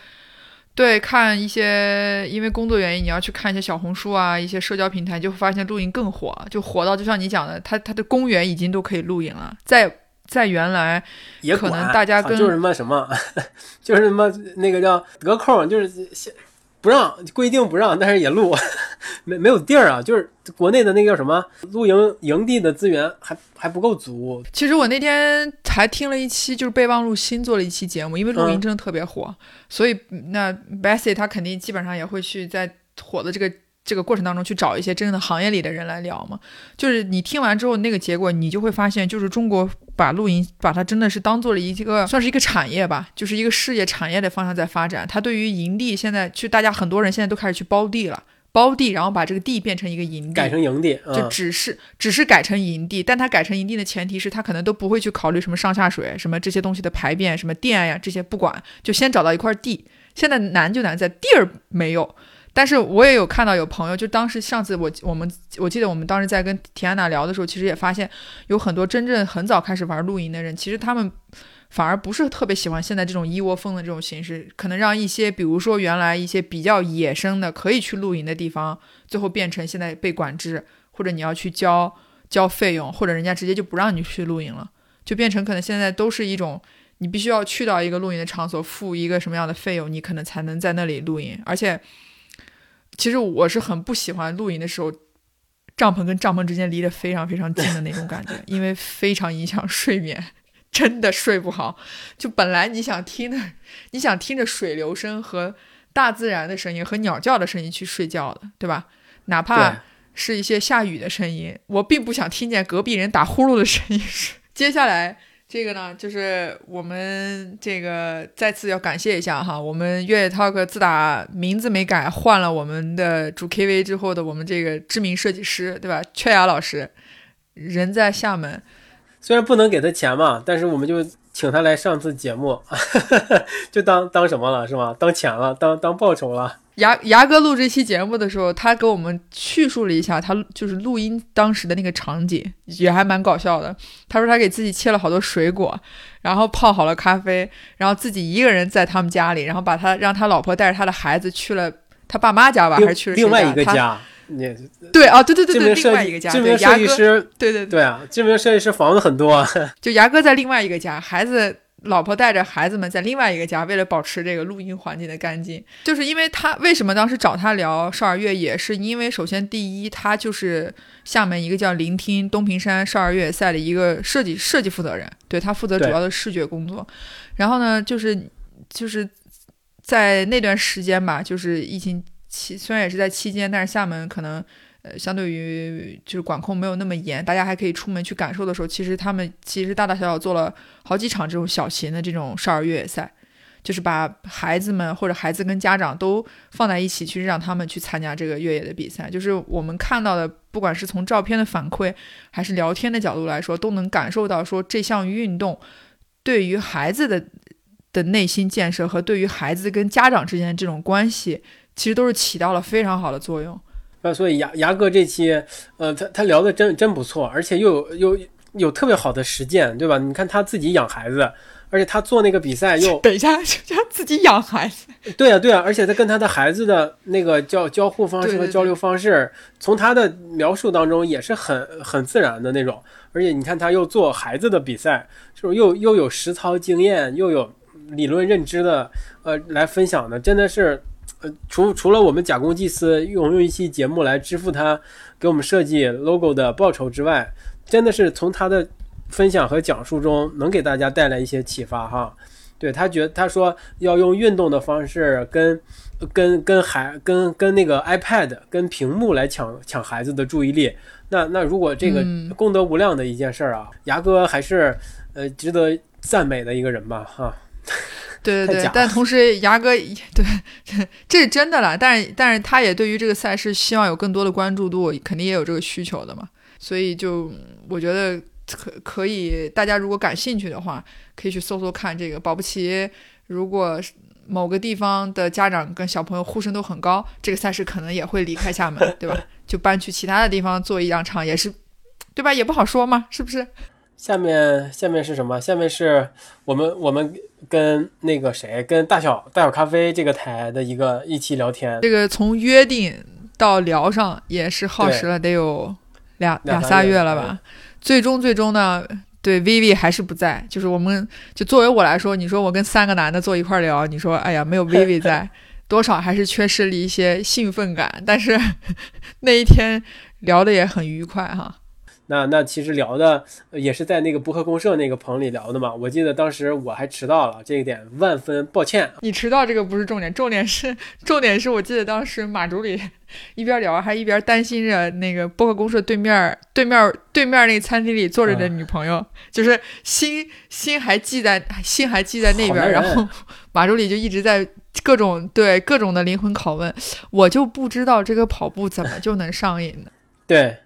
对看一些因为工作原因，你要去看一些小红书啊，一些社交平台，就会发现露营更火，就火到就像你讲的，它它的公园已经都可以露营了，在。在原来，也可能大家跟 就是什么什么，就是什么那个叫得空，就是不让规定不让，但是也录，没没有地儿啊。就是国内的那个叫什么露营营地的资源还还不够足。其实我那天还听了一期，就是备忘录新做了一期节目，因为露营真的特别火，所以那 Bessie 他肯定基本上也会去在火的这个。这个过程当中去找一些真正的行业里的人来聊嘛，就是你听完之后那个结果，你就会发现，就是中国把露营把它真的是当做了一个算是一个产业吧，就是一个事业产业的方向在发展。它对于营地现在去，大家很多人现在都开始去包地了，包地，然后把这个地变成一个营地，改成营地，就只是只是改成营地，但它改成营地的前提是它可能都不会去考虑什么上下水、什么这些东西的排便、什么电呀这些不管，就先找到一块地。现在难就难在地儿没有。但是我也有看到有朋友，就当时上次我我们我记得我们当时在跟田安娜聊的时候，其实也发现有很多真正很早开始玩露营的人，其实他们反而不是特别喜欢现在这种一窝蜂的这种形式，可能让一些比如说原来一些比较野生的可以去露营的地方，最后变成现在被管制，或者你要去交交费用，或者人家直接就不让你去露营了，就变成可能现在都是一种你必须要去到一个露营的场所，付一个什么样的费用，你可能才能在那里露营，而且。其实我是很不喜欢露营的时候，帐篷跟帐篷之间离得非常非常近的那种感觉，因为非常影响睡眠，真的睡不好。就本来你想听的，你想听着水流声和大自然的声音和鸟叫的声音去睡觉的，对吧？哪怕是一些下雨的声音，我并不想听见隔壁人打呼噜的声音。接下来。这个呢，就是我们这个再次要感谢一下哈，我们越野 talk 自打名字没改，换了我们的主 KV 之后的我们这个知名设计师，对吧？雀雅老师，人在厦门，虽然不能给他钱嘛，但是我们就请他来上次节目，就当当什么了是吗？当钱了，当当报酬了。牙牙哥录这期节目的时候，他给我们叙述了一下他就是录音当时的那个场景，也还蛮搞笑的。他说他给自己切了好多水果，然后泡好了咖啡，然后自己一个人在他们家里，然后把他让他老婆带着他的孩子去了他爸妈家吧，还是去了另外一个家？你对啊，对对对对，另外一个家。知名设计师，对对对啊，知名设计师房子很多。就牙哥在另外一个家，孩子。老婆带着孩子们在另外一个家，为了保持这个录音环境的干净，就是因为他为什么当时找他聊少儿越野是因为首先第一，他就是厦门一个叫聆听东平山少儿越野赛的一个设计设计负责人，对他负责主要的视觉工作。然后呢，就是就是在那段时间吧，就是疫情期，虽然也是在期间，但是厦门可能。呃，相对于就是管控没有那么严，大家还可以出门去感受的时候，其实他们其实大大小小做了好几场这种小型的这种少儿越野赛，就是把孩子们或者孩子跟家长都放在一起去让他们去参加这个越野的比赛。就是我们看到的，不管是从照片的反馈还是聊天的角度来说，都能感受到说这项运动对于孩子的的内心建设和对于孩子跟家长之间的这种关系，其实都是起到了非常好的作用。啊，所以牙牙哥这期，呃，他他聊的真真不错，而且又有又有特别好的实践，对吧？你看他自己养孩子，而且他做那个比赛又 等一下，他自己养孩子，对啊对啊，而且他跟他的孩子的那个交交互方式和交流方式，从他的描述当中也是很很自然的那种，而且你看他又做孩子的比赛，就是又又有实操经验，又有理论认知的，呃，来分享的，真的是。呃，除除了我们假公济私，用用一期节目来支付他给我们设计 logo 的报酬之外，真的是从他的分享和讲述中能给大家带来一些启发哈。对他觉他说要用运动的方式跟跟跟孩跟跟那个 iPad 跟屏幕来抢抢孩子的注意力。那那如果这个功德无量的一件事儿啊，牙哥还是呃值得赞美的一个人吧哈。对对对，但同时牙哥对，这是真的啦。但是但是他也对于这个赛事希望有更多的关注度，肯定也有这个需求的嘛。所以就我觉得可可以，大家如果感兴趣的话，可以去搜搜看这个。保不齐如果某个地方的家长跟小朋友呼声都很高，这个赛事可能也会离开厦门，对吧？就搬去其他的地方做一两场，也是，对吧？也不好说嘛，是不是？下面下面是什么？下面是我们我们跟那个谁，跟大小大小咖啡这个台的一个一期聊天。这个从约定到聊上也是耗时了得有两两仨月了吧？最终最终呢，对 Vivi 还是不在。就是我们就作为我来说，你说我跟三个男的坐一块聊，你说哎呀没有 Vivi 在，多少还是缺失了一些兴奋感。但是 那一天聊的也很愉快哈。那那其实聊的也是在那个博客公社那个棚里聊的嘛。我记得当时我还迟到了，这一点万分抱歉。你迟到这个不是重点，重点是重点是我记得当时马助理一边聊还一边担心着那个播客公社对面对面对面那餐厅里坐着的女朋友，就是心心还记在心还记在那边，然后马助理就一直在各种对各种的灵魂拷问，我就不知道这个跑步怎么就能上瘾呢？对，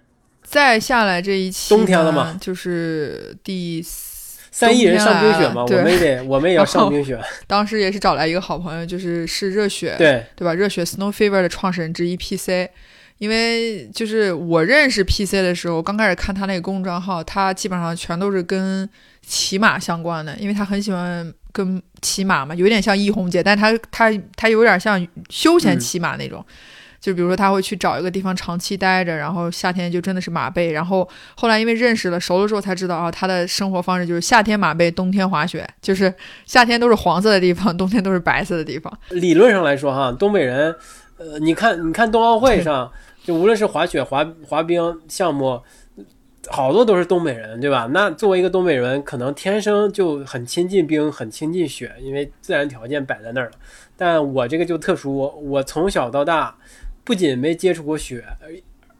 再下来这一期冬天了嘛，就是第三亿人上冰雪嘛，我们也得 我们也要上冰雪。当时也是找来一个好朋友，就是是热血对。对吧？热血 Snow Fever 的创始人之一 PC。因为就是我认识 PC 的时候，刚开始看他那个公众账号，他基本上全都是跟骑马相关的，因为他很喜欢跟骑马嘛，有点像易红姐，但他他他有点像休闲骑马那种，就比如说他会去找一个地方长期待着，然后夏天就真的是马背，然后后来因为认识了熟了之后才知道啊，他的生活方式就是夏天马背，冬天滑雪，就是夏天都是黄色的地方，冬天都是白色的地方。理论上来说哈，东北人，呃，你看你看冬奥会上。就无论是滑雪、滑滑冰项目，好多都是东北人，对吧？那作为一个东北人，可能天生就很亲近冰，很亲近雪，因为自然条件摆在那儿了。但我这个就特殊，我从小到大不仅没接触过雪，而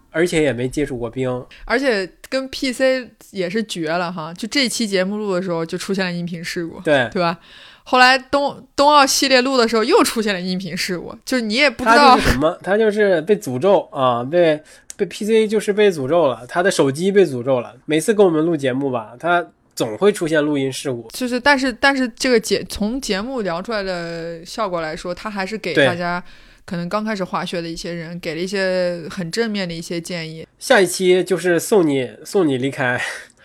而且也没接触过冰，而且跟 PC 也是绝了哈！就这期节目录的时候，就出现了音频事故，对对吧？后来冬冬奥系列录的时候又出现了音频事故，就是你也不知道什么，他就是被诅咒啊，被被 PC 就是被诅咒了，他的手机被诅咒了。每次跟我们录节目吧，他总会出现录音事故。就是，但是但是这个节从节目聊出来的效果来说，他还是给大家可能刚开始滑雪的一些人给了一些很正面的一些建议。下一期就是送你送你离开，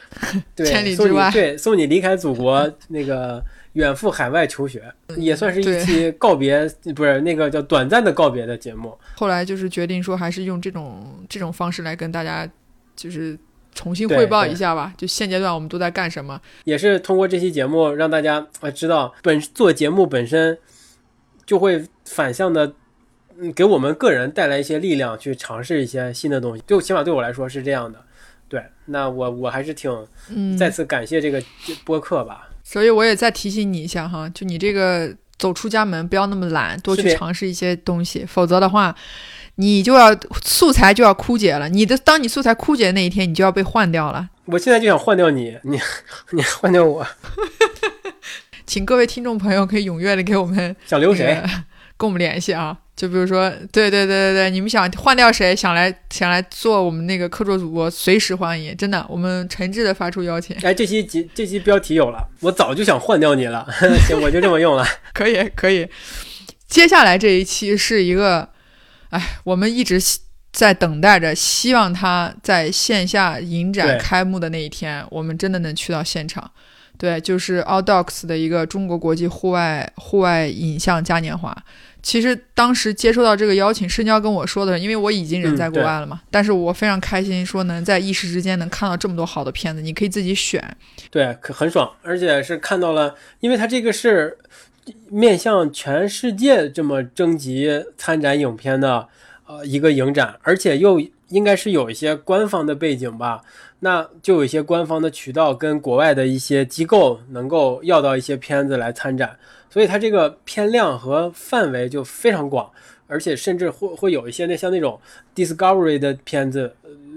千里之外，对，送你离开祖国那个。远赴海外求学，也算是一期告别，不是那个叫短暂的告别的节目。后来就是决定说，还是用这种这种方式来跟大家，就是重新汇报一下吧。就现阶段我们都在干什么？也是通过这期节目让大家呃知道，本做节目本身就会反向的，嗯，给我们个人带来一些力量，去尝试一些新的东西。就起码对我来说是这样的。对，那我我还是挺再次感谢这个播客吧。所以我也再提醒你一下哈，就你这个走出家门不要那么懒，多去尝试一些东西，否则的话，你就要素材就要枯竭了。你的当你素材枯竭的那一天，你就要被换掉了。我现在就想换掉你，你你换掉我。请各位听众朋友可以踊跃的给我们想留谁，跟我们联系啊。就比如说，对对对对对，你们想换掉谁，想来想来做我们那个客座主播，随时欢迎，真的，我们诚挚的发出邀请。哎，这期节这期标题有了，我早就想换掉你了，行，我就这么用了。可以可以，接下来这一期是一个，哎，我们一直在等待着，希望他在线下影展开幕的那一天，我们真的能去到现场。对，就是 All Docs 的一个中国国际户外户外影像嘉年华。其实当时接收到这个邀请，深交跟我说的，因为我已经人在国外了嘛。但是我非常开心，说能在一时之间能看到这么多好的片子，你可以自己选。对，可很爽，而且是看到了，因为它这个是面向全世界这么征集参展影片的呃一个影展，而且又应该是有一些官方的背景吧，那就有一些官方的渠道跟国外的一些机构能够要到一些片子来参展。所以它这个片量和范围就非常广，而且甚至会会有一些那像那种 Discovery 的片子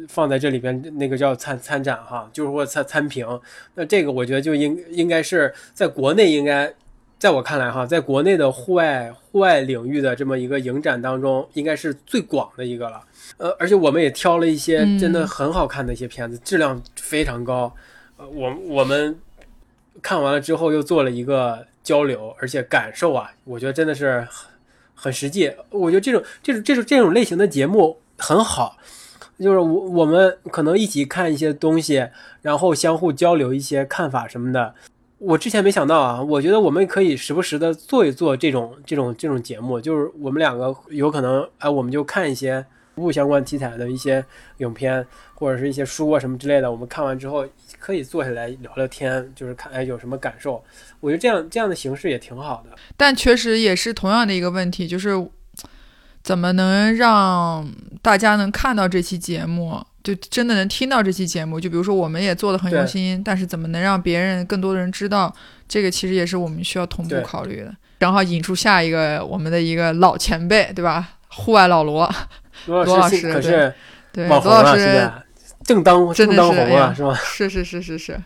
放在这里边，那个叫参参展哈，就是或参参评。那这个我觉得就应应该是在国内应该，在我看来哈，在国内的户外户外领域的这么一个影展当中，应该是最广的一个了。呃，而且我们也挑了一些真的很好看的一些片子，质量非常高。呃，我我们看完了之后又做了一个。交流，而且感受啊，我觉得真的是很很实际。我觉得这种这种这种这种类型的节目很好，就是我我们可能一起看一些东西，然后相互交流一些看法什么的。我之前没想到啊，我觉得我们可以时不时的做一做这种这种这种节目，就是我们两个有可能哎，我们就看一些。不相关题材的一些影片或者是一些书啊什么之类的，我们看完之后可以坐下来聊聊天，就是看哎有什么感受。我觉得这样这样的形式也挺好的。但确实也是同样的一个问题，就是怎么能让大家能看到这期节目，就真的能听到这期节目？就比如说我们也做的很用心，但是怎么能让别人更多的人知道？这个其实也是我们需要同步考虑的。然后引出下一个我们的一个老前辈，对吧？户外老罗。罗老师可是对网红啊，现在正当正当红啊，是吧？是是是是是。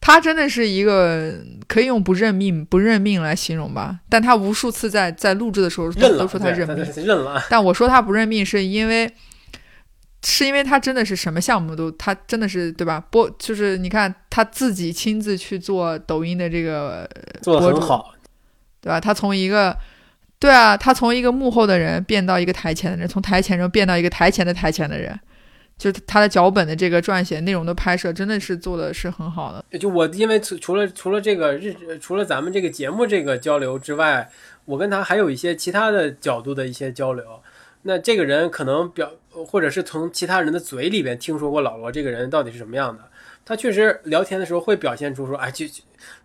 他真的是一个可以用不认命、不认命来形容吧。但他无数次在在录制的时候都说他认命，认了。但我说他不认命，是因为是因为他真的是什么项目都，他真的是对吧？播就是你看他自己亲自去做抖音的这个做的很好，对吧？他从一个对啊，他从一个幕后的人变到一个台前的人，从台前中变到一个台前的台前的人。就他的脚本的这个撰写、内容的拍摄，真的是做的是很好的。就我因为除了除了这个日，除了咱们这个节目这个交流之外，我跟他还有一些其他的角度的一些交流。那这个人可能表，或者是从其他人的嘴里边听说过老罗这个人到底是什么样的。他确实聊天的时候会表现出说，哎，就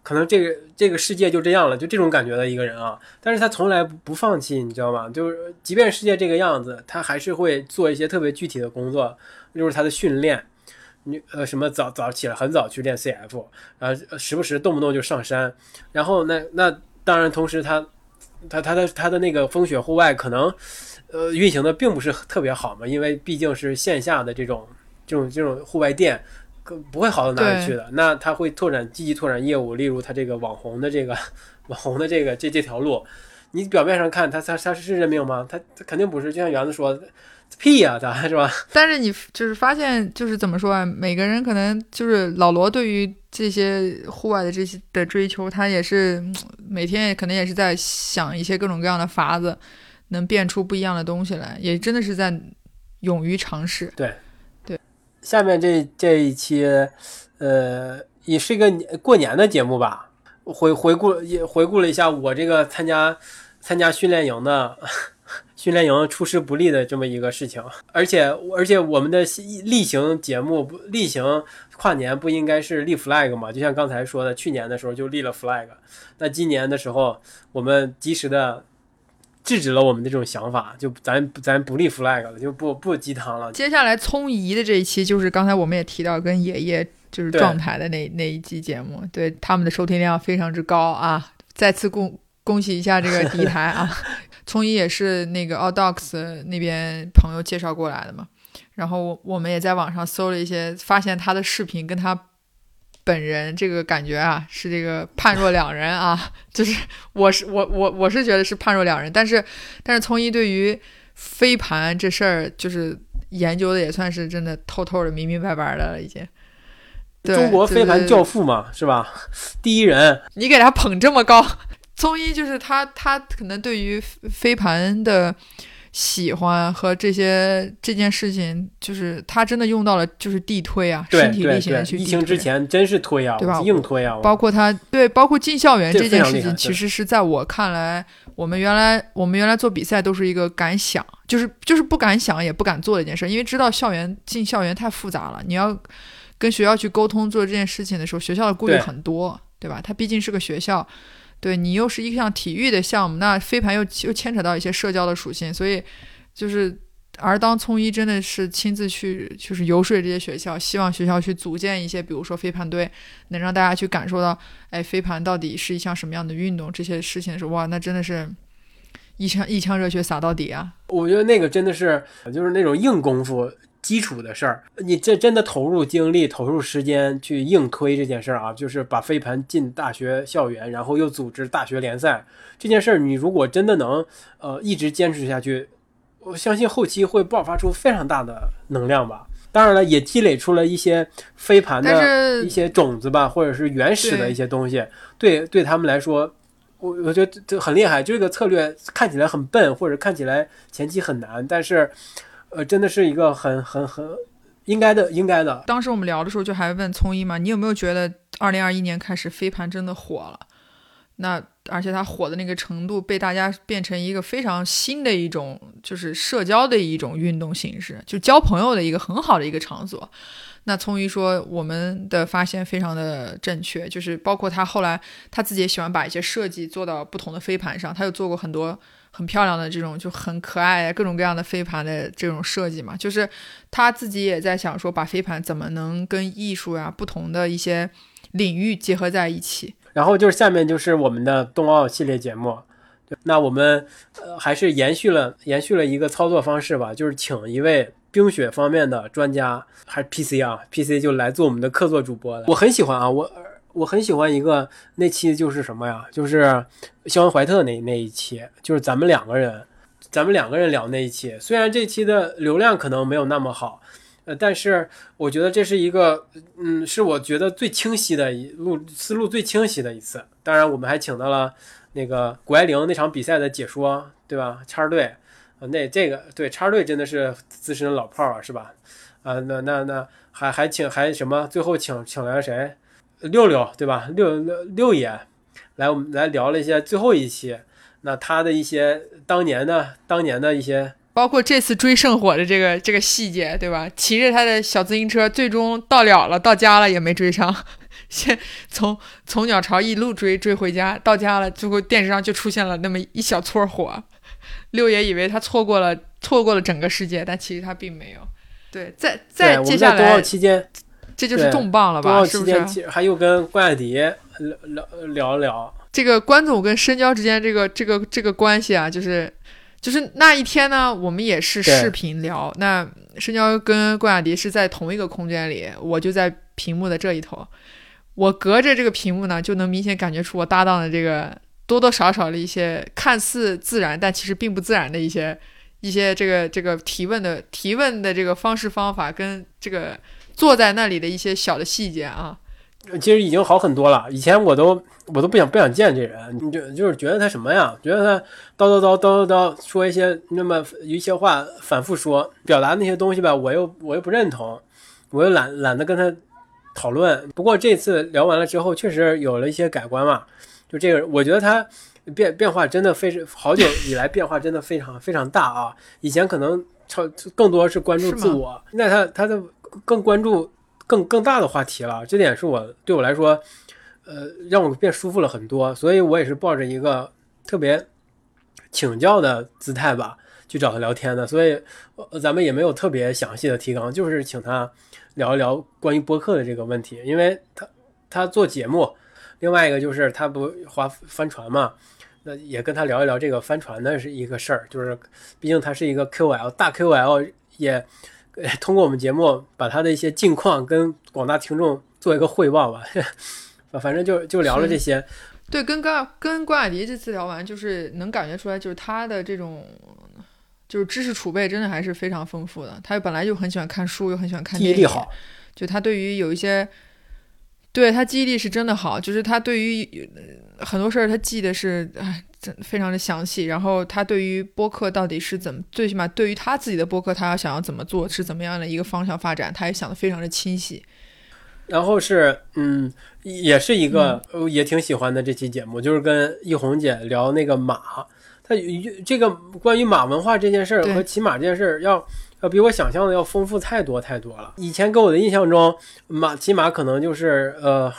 可能这个这个世界就这样了，就这种感觉的一个人啊。但是他从来不放弃，你知道吗？就是即便世界这个样子，他还是会做一些特别具体的工作。就是他的训练，你呃什么早早起来很早去练 CF，然后时不时动不动就上山，然后那那当然同时他他他的他的那个风雪户外可能呃运行的并不是特别好嘛，因为毕竟是线下的这种这种这种户外店，不会好到哪里去的。那他会拓展积极拓展业务，例如他这个网红的这个 网红的这个这这条路，你表面上看他他他是认命吗？他他肯定不是，就像园子说。屁呀，咋是吧？但是你就是发现，就是怎么说啊？每个人可能就是老罗对于这些户外的这些的追求，他也是每天也可能也是在想一些各种各样的法子，能变出不一样的东西来，也真的是在勇于尝试。对，对。下面这这一期，呃，也是一个过年的节目吧？回回顾也回顾了一下我这个参加参加训练营的。训练营出师不利的这么一个事情，而且而且我们的例行节目例行跨年不应该是立 flag 吗？就像刚才说的，去年的时候就立了 flag，那今年的时候我们及时的制止了我们的这种想法，就咱咱不立 flag 了，就不不鸡汤了。接下来聪姨的这一期就是刚才我们也提到跟爷爷就是撞台的那那一期节目，对他们的收听量非常之高啊！再次恭恭喜一下这个第一台啊！聪怡也是那个 Audox 那边朋友介绍过来的嘛，然后我们也在网上搜了一些，发现他的视频跟他本人这个感觉啊是这个判若两人啊，就是我是我我我是觉得是判若两人，但是但是从一对于飞盘这事儿就是研究的也算是真的透透的明明白白的了已经。中国飞盘教父嘛，是吧？第一人，你给他捧这么高。综艺就是他，他可能对于飞盘的喜欢和这些这件事情，就是他真的用到了就是地推啊，身体力行的去。疫情之前真是推啊，对吧？硬推啊。包括他对，包括进校园这件事情，其实是在我看来，我们原来我们原来做比赛都是一个敢想，就是就是不敢想也不敢做的一件事，因为知道校园进校园太复杂了，你要跟学校去沟通做这件事情的时候，学校的顾虑很多，对吧？他毕竟是个学校。对你又是一项体育的项目，那飞盘又又牵扯到一些社交的属性，所以就是，而当聪一真的是亲自去就是游说这些学校，希望学校去组建一些，比如说飞盘队，能让大家去感受到，哎，飞盘到底是一项什么样的运动，这些事情的时候，哇，那真的是一腔一腔热血洒到底啊！我觉得那个真的是就是那种硬功夫。基础的事儿，你这真的投入精力、投入时间去硬推这件事儿啊，就是把飞盘进大学校园，然后又组织大学联赛这件事儿，你如果真的能呃一直坚持下去，我相信后期会爆发出非常大的能量吧。当然了，也积累出了一些飞盘的一些种子吧，或者是原始的一些东西。对，对他们来说，我我觉得这很厉害。这个策略看起来很笨，或者看起来前期很难，但是。呃，真的是一个很很很应该的，应该的。当时我们聊的时候，就还问聪一嘛，你有没有觉得二零二一年开始飞盘真的火了？那而且它火的那个程度，被大家变成一个非常新的一种，就是社交的一种运动形式，就交朋友的一个很好的一个场所。那聪一说，我们的发现非常的正确，就是包括他后来他自己也喜欢把一些设计做到不同的飞盘上，他又做过很多。很漂亮的这种就很可爱，各种各样的飞盘的这种设计嘛，就是他自己也在想说，把飞盘怎么能跟艺术呀不同的一些领域结合在一起。然后就是下面就是我们的冬奥系列节目，那我们呃还是延续了延续了一个操作方式吧，就是请一位冰雪方面的专家，还是 PC 啊，PC 就来做我们的客座主播了。我很喜欢啊，我。我很喜欢一个那期就是什么呀？就是肖恩怀特那那一期，就是咱们两个人，咱们两个人聊那一期。虽然这期的流量可能没有那么好，呃，但是我觉得这是一个，嗯，是我觉得最清晰的一路思路最清晰的一次。当然，我们还请到了那个谷爱凌那场比赛的解说，对吧？叉队，呃，那这个对叉队真的是资深老炮儿啊，是吧？啊，那那那还还请还什么？最后请请来了谁？六六对吧？六六六爷来，我们来聊了一下最后一期，那他的一些当年的当年的一些，包括这次追圣火的这个这个细节，对吧？骑着他的小自行车，最终到了了，到家了也没追上，先从从鸟巢一路追追回家，到家了，最后电视上就出现了那么一小撮火，六爷以为他错过了错过了整个世界，但其实他并没有。对，在在接下来期间。这就是重磅了吧？是不是？还又跟关雅迪聊聊聊聊这个关总跟深交之间这个这个这个关系啊，就是就是那一天呢，我们也是视频聊。那深交跟关雅迪是在同一个空间里，我就在屏幕的这一头，我隔着这个屏幕呢，就能明显感觉出我搭档的这个多多少少的一些看似自然，但其实并不自然的一些一些这个这个提问的提问的这个方式方法跟这个。坐在那里的一些小的细节啊，其实已经好很多了。以前我都我都不想不想见这人，你就就是觉得他什么呀？觉得他叨叨叨叨叨叨说一些那么一些话，反复说，表达那些东西吧，我又我又不认同，我又懒懒得跟他讨论。不过这次聊完了之后，确实有了一些改观嘛。就这个，我觉得他变变化真的非常好久以来 变化真的非常非常大啊。以前可能超更多是关注自我，现在他他的。更关注更更大的话题了，这点是我对我来说，呃，让我变舒服了很多，所以我也是抱着一个特别请教的姿态吧，去找他聊天的。所以咱们也没有特别详细的提纲，就是请他聊一聊关于播客的这个问题，因为他他做节目，另外一个就是他不划帆船嘛，那也跟他聊一聊这个帆船的是一个事儿，就是毕竟他是一个 QL 大 QL 也。通过我们节目，把他的一些近况跟广大听众做一个汇报吧。反正就就聊了这些。对，跟关跟关雅迪这次聊完，就是能感觉出来，就是他的这种就是知识储备真的还是非常丰富的。他本来就很喜欢看书，又很喜欢看电影。记忆力好。就他对于有一些，对他记忆力是真的好。就是他对于很多事儿，他记得是哎。非常的详细，然后他对于播客到底是怎么，最起码对于他自己的播客，他要想要怎么做，是怎么样的一个方向发展，他也想的非常的清晰。然后是，嗯，也是一个也挺喜欢的这期节目，就是跟易红姐聊那个马，他这个关于马文化这件事儿和骑马这件事儿，要要比我想象的要丰富太多太多了。以前给我的印象中，马骑马可能就是呃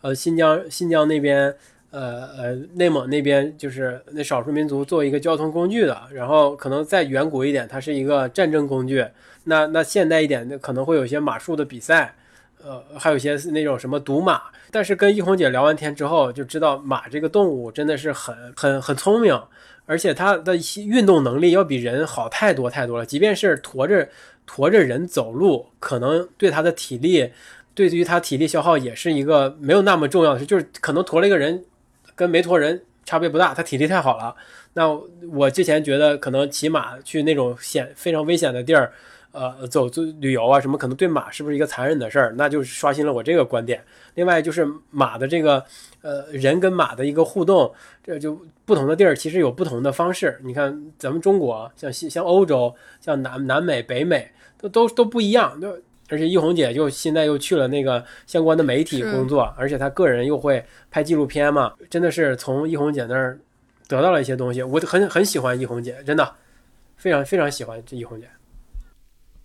呃新疆新疆那边。呃呃，内蒙那边就是那少数民族做一个交通工具的，然后可能再远古一点，它是一个战争工具。那那现代一点，那可能会有一些马术的比赛，呃，还有一些那种什么赌马。但是跟一红姐聊完天之后，就知道马这个动物真的是很很很聪明，而且它的运动能力要比人好太多太多了。即便是驮着驮着人走路，可能对它的体力，对于它体力消耗也是一个没有那么重要的事，就是可能驮了一个人。跟没驮人差别不大，他体力太好了。那我之前觉得可能骑马去那种险非常危险的地儿，呃，走走旅游啊什么，可能对马是不是一个残忍的事儿？那就刷新了我这个观点。另外就是马的这个，呃，人跟马的一个互动，这就不同的地儿其实有不同的方式。你看咱们中国，像西像欧洲，像南南美、北美，都都都不一样。就而且一红姐就现在又去了那个相关的媒体工作，而且她个人又会拍纪录片嘛，真的是从一红姐那儿得到了一些东西。我很很喜欢一红姐，真的非常非常喜欢这一红姐。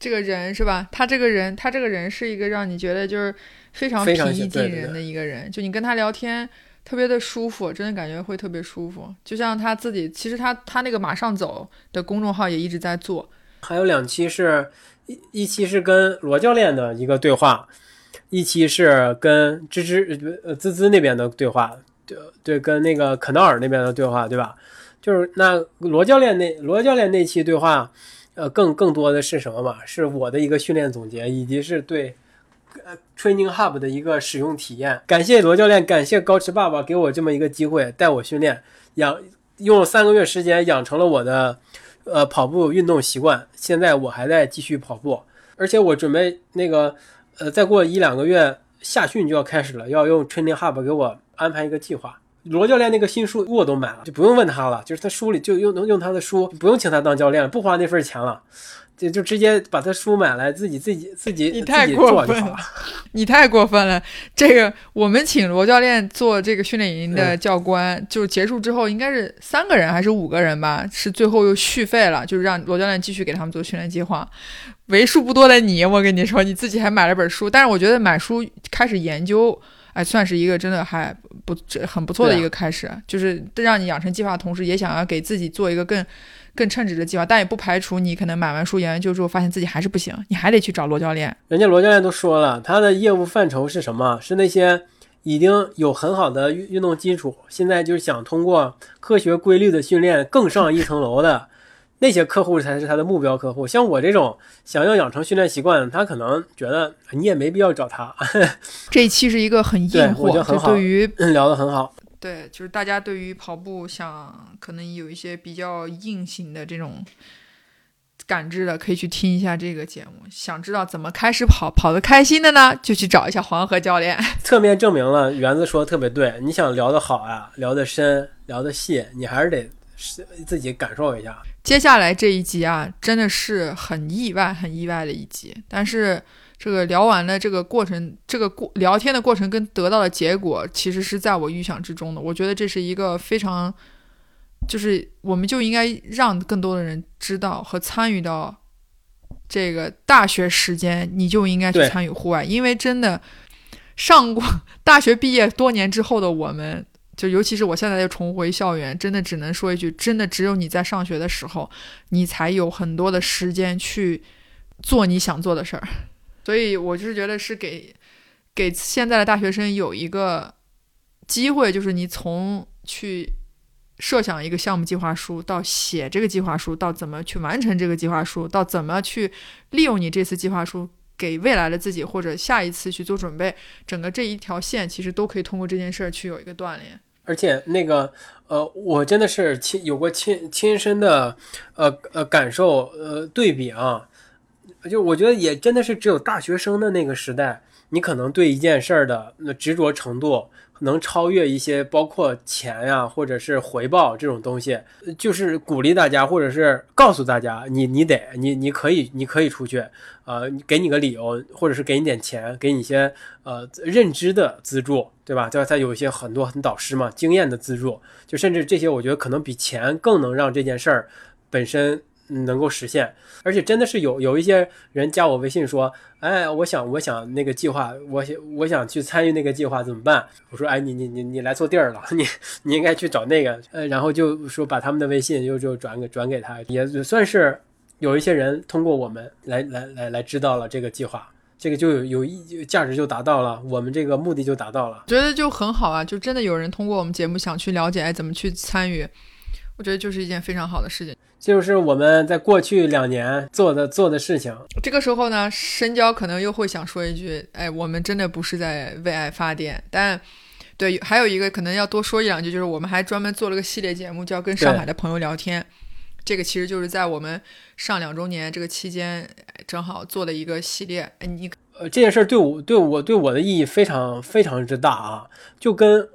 这个人是吧？他这个人，他这个人是一个让你觉得就是非常平易近人的一个人，就你跟他聊天特别的舒服，真的感觉会特别舒服。就像他自己，其实他他那个马上走的公众号也一直在做，还有两期是。一一期是跟罗教练的一个对话，一期是跟芝芝呃滋滋那边的对话，对对，跟那个肯纳尔那边的对话，对吧？就是那罗教练那罗教练那期对话，呃，更更多的是什么嘛？是我的一个训练总结，以及是对呃 Training Hub 的一个使用体验。感谢罗教练，感谢高驰爸爸给我这么一个机会带我训练，养用三个月时间养成了我的呃跑步运动习惯。现在我还在继续跑步，而且我准备那个呃再过一两个月夏训就要开始了，要用 Training Hub 给我安排一个计划。罗教练那个新书我都买了，就不用问他了，就是他书里就用能用他的书，不用请他当教练，不花那份钱了。就就直接把他书买来，自己自己自己你太过分了，你太过分了。这个我们请罗教练做这个训练营的教官，就结束之后应该是三个人还是五个人吧？是最后又续费了，就是让罗教练继续给他们做训练计划。为数不多的你，我跟你说，你自己还买了本书。但是我觉得买书开始研究，哎，算是一个真的还不很不错的一个开始，就是让你养成计划的同时，也想要给自己做一个更。更称职的计划，但也不排除你可能买完书研究之后，发现自己还是不行，你还得去找罗教练。人家罗教练都说了，他的业务范畴是什么？是那些已经有很好的运运动基础，现在就是想通过科学规律的训练更上一层楼的那些客户才是他的目标客户。像我这种想要养成训练习惯，他可能觉得你也没必要找他。这一期是一个很硬货，就对于聊得很好。对，就是大家对于跑步想可能有一些比较硬性的这种感知的，可以去听一下这个节目。想知道怎么开始跑，跑得开心的呢，就去找一下黄河教练。侧面证明了园子说的特别对，你想聊得好啊，聊得深，聊得细，你还是得是自己感受一下。接下来这一集啊，真的是很意外、很意外的一集，但是。这个聊完了，这个过程，这个过聊天的过程跟得到的结果，其实是在我预想之中的。我觉得这是一个非常，就是我们就应该让更多的人知道和参与到这个大学时间，你就应该去参与户外，因为真的上过大学毕业多年之后的我们，就尤其是我现在又重回校园，真的只能说一句，真的只有你在上学的时候，你才有很多的时间去做你想做的事儿。所以，我就是觉得是给给现在的大学生有一个机会，就是你从去设想一个项目计划书，到写这个计划书，到怎么去完成这个计划书，到怎么去利用你这次计划书给未来的自己或者下一次去做准备，整个这一条线其实都可以通过这件事儿去有一个锻炼。而且，那个呃，我真的是亲有过亲亲身的呃呃感受呃对比啊。就我觉得也真的是只有大学生的那个时代，你可能对一件事儿的那执着程度能超越一些，包括钱呀，或者是回报这种东西，就是鼓励大家，或者是告诉大家，你你得你你可以你可以出去，呃，给你个理由，或者是给你点钱，给你一些呃认知的资助，对吧？再再有一些很多很导师嘛，经验的资助，就甚至这些，我觉得可能比钱更能让这件事儿本身。能够实现，而且真的是有有一些人加我微信说，哎，我想我想那个计划，我想我想去参与那个计划怎么办？我说，哎，你你你你来错地儿了，你你应该去找那个，呃，然后就说把他们的微信又就转给转给他，也算是有一些人通过我们来来来来知道了这个计划，这个就有有意价值就达到了，我们这个目的就达到了，觉得就很好啊，就真的有人通过我们节目想去了解，哎，怎么去参与，我觉得就是一件非常好的事情。就是我们在过去两年做的做的事情。这个时候呢，深交可能又会想说一句：“哎，我们真的不是在为爱发电。”但，对，还有一个可能要多说一两句，就是我们还专门做了个系列节目，叫《跟上海的朋友聊天》。这个其实就是在我们上两周年这个期间，正好做的一个系列。哎，你呃，这件事对我对我对我的意义非常非常之大啊！就跟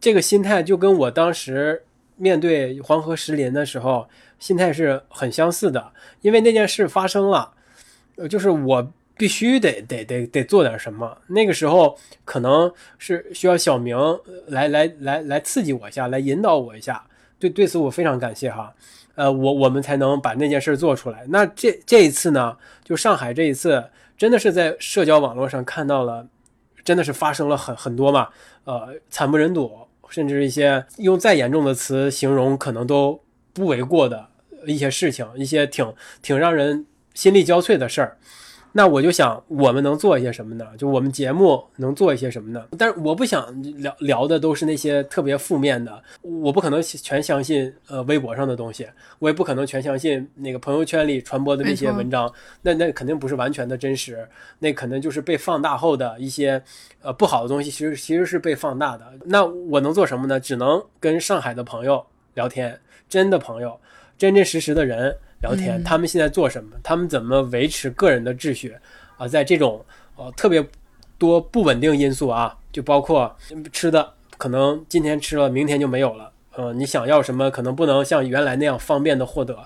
这个心态，就跟我当时面对黄河石林的时候。心态是很相似的，因为那件事发生了，呃，就是我必须得得得得做点什么。那个时候可能是需要小明来来来来刺激我一下，来引导我一下。对，对此我非常感谢哈。呃，我我们才能把那件事做出来。那这这一次呢，就上海这一次，真的是在社交网络上看到了，真的是发生了很很多嘛，呃，惨不忍睹，甚至一些用再严重的词形容，可能都不为过的。一些事情，一些挺挺让人心力交瘁的事儿，那我就想，我们能做一些什么呢？就我们节目能做一些什么呢？但是我不想聊聊的都是那些特别负面的，我不可能全相信呃微博上的东西，我也不可能全相信那个朋友圈里传播的那些文章，那那肯定不是完全的真实，那可能就是被放大后的一些呃不好的东西，其实其实是被放大的。那我能做什么呢？只能跟上海的朋友聊天，真的朋友，真真实实的人。聊天，他们现在做什么？他们怎么维持个人的秩序？啊，在这种呃特别多不稳定因素啊，就包括吃的，可能今天吃了，明天就没有了。呃，你想要什么，可能不能像原来那样方便的获得。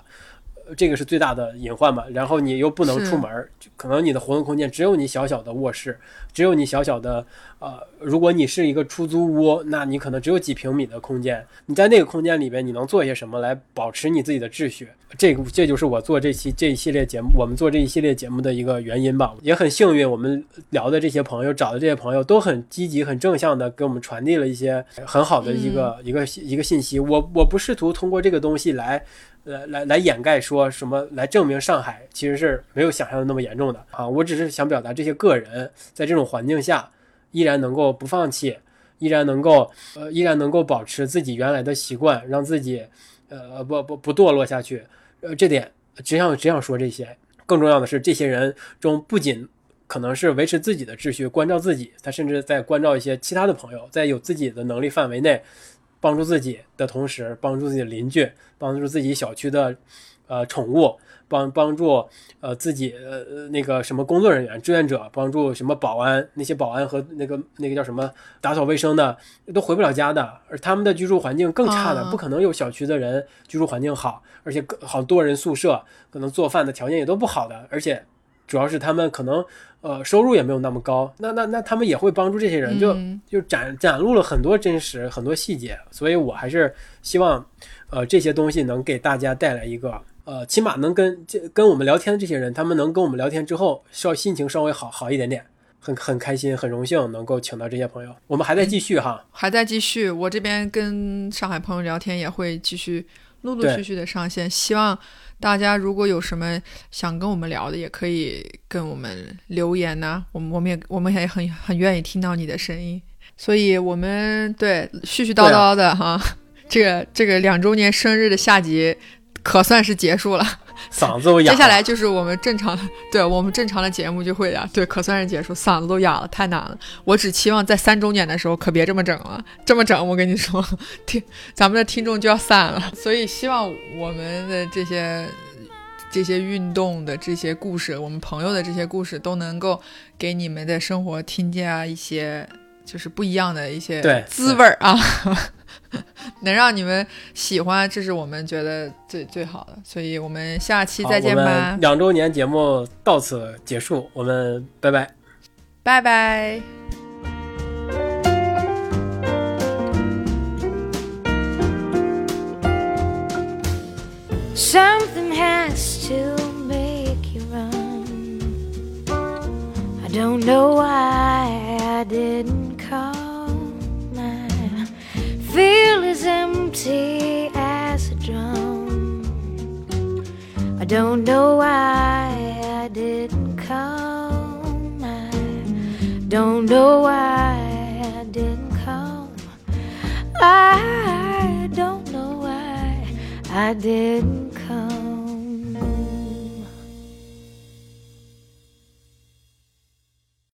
这个是最大的隐患嘛，然后你又不能出门，可能你的活动空间只有你小小的卧室，只有你小小的呃，如果你是一个出租屋，那你可能只有几平米的空间，你在那个空间里边，你能做些什么来保持你自己的秩序？这个这就是我做这期这一系列节目，我们做这一系列节目的一个原因吧。也很幸运，我们聊的这些朋友，找的这些朋友都很积极、很正向的给我们传递了一些很好的一个一个一个信息。我我不试图通过这个东西来。来来来掩盖说什么来证明上海其实是没有想象的那么严重的啊！我只是想表达这些个人在这种环境下依然能够不放弃，依然能够呃依然能够保持自己原来的习惯，让自己呃不不不堕落下去。呃，这点只想只想说这些。更重要的是，这些人中不仅可能是维持自己的秩序，关照自己，他甚至在关照一些其他的朋友，在有自己的能力范围内。帮助自己的同时，帮助自己的邻居，帮助自己小区的，呃，宠物，帮帮助呃自己呃那个什么工作人员、志愿者，帮助什么保安，那些保安和那个那个叫什么打扫卫生的都回不了家的，而他们的居住环境更差的，不可能有小区的人居住环境好，而且好多人宿舍可能做饭的条件也都不好的，而且主要是他们可能。呃，收入也没有那么高，那那那他们也会帮助这些人，就就展展露了很多真实很多细节，所以我还是希望，呃，这些东西能给大家带来一个，呃，起码能跟这跟我们聊天的这些人，他们能跟我们聊天之后，稍心情稍微好好一点点，很很开心，很荣幸能够请到这些朋友，我们还在继续哈，还在继续，我这边跟上海朋友聊天也会继续陆陆续续的上线，希望。大家如果有什么想跟我们聊的，也可以跟我们留言呐。我们我们也我们也很很愿意听到你的声音。所以，我们对絮絮叨叨的哈，这个这个两周年生日的下集可算是结束了。嗓子都哑。接下来就是我们正常的，对我们正常的节目就会呀，对，可算是结束，嗓子都哑了，太难了。我只期望在三周年的时候可别这么整了，这么整，我跟你说，听咱们的听众就要散了。所以希望我们的这些这些运动的这些故事，我们朋友的这些故事，都能够给你们的生活添加一些就是不一样的一些滋味儿啊。能让你们喜欢，这是我们觉得最最好的，所以我们下期再见吧。两周年节目到此结束，我们拜拜，拜拜。Feel as empty as a drum. I don't know why I didn't come. I don't know why I didn't come. I don't know why I didn't come.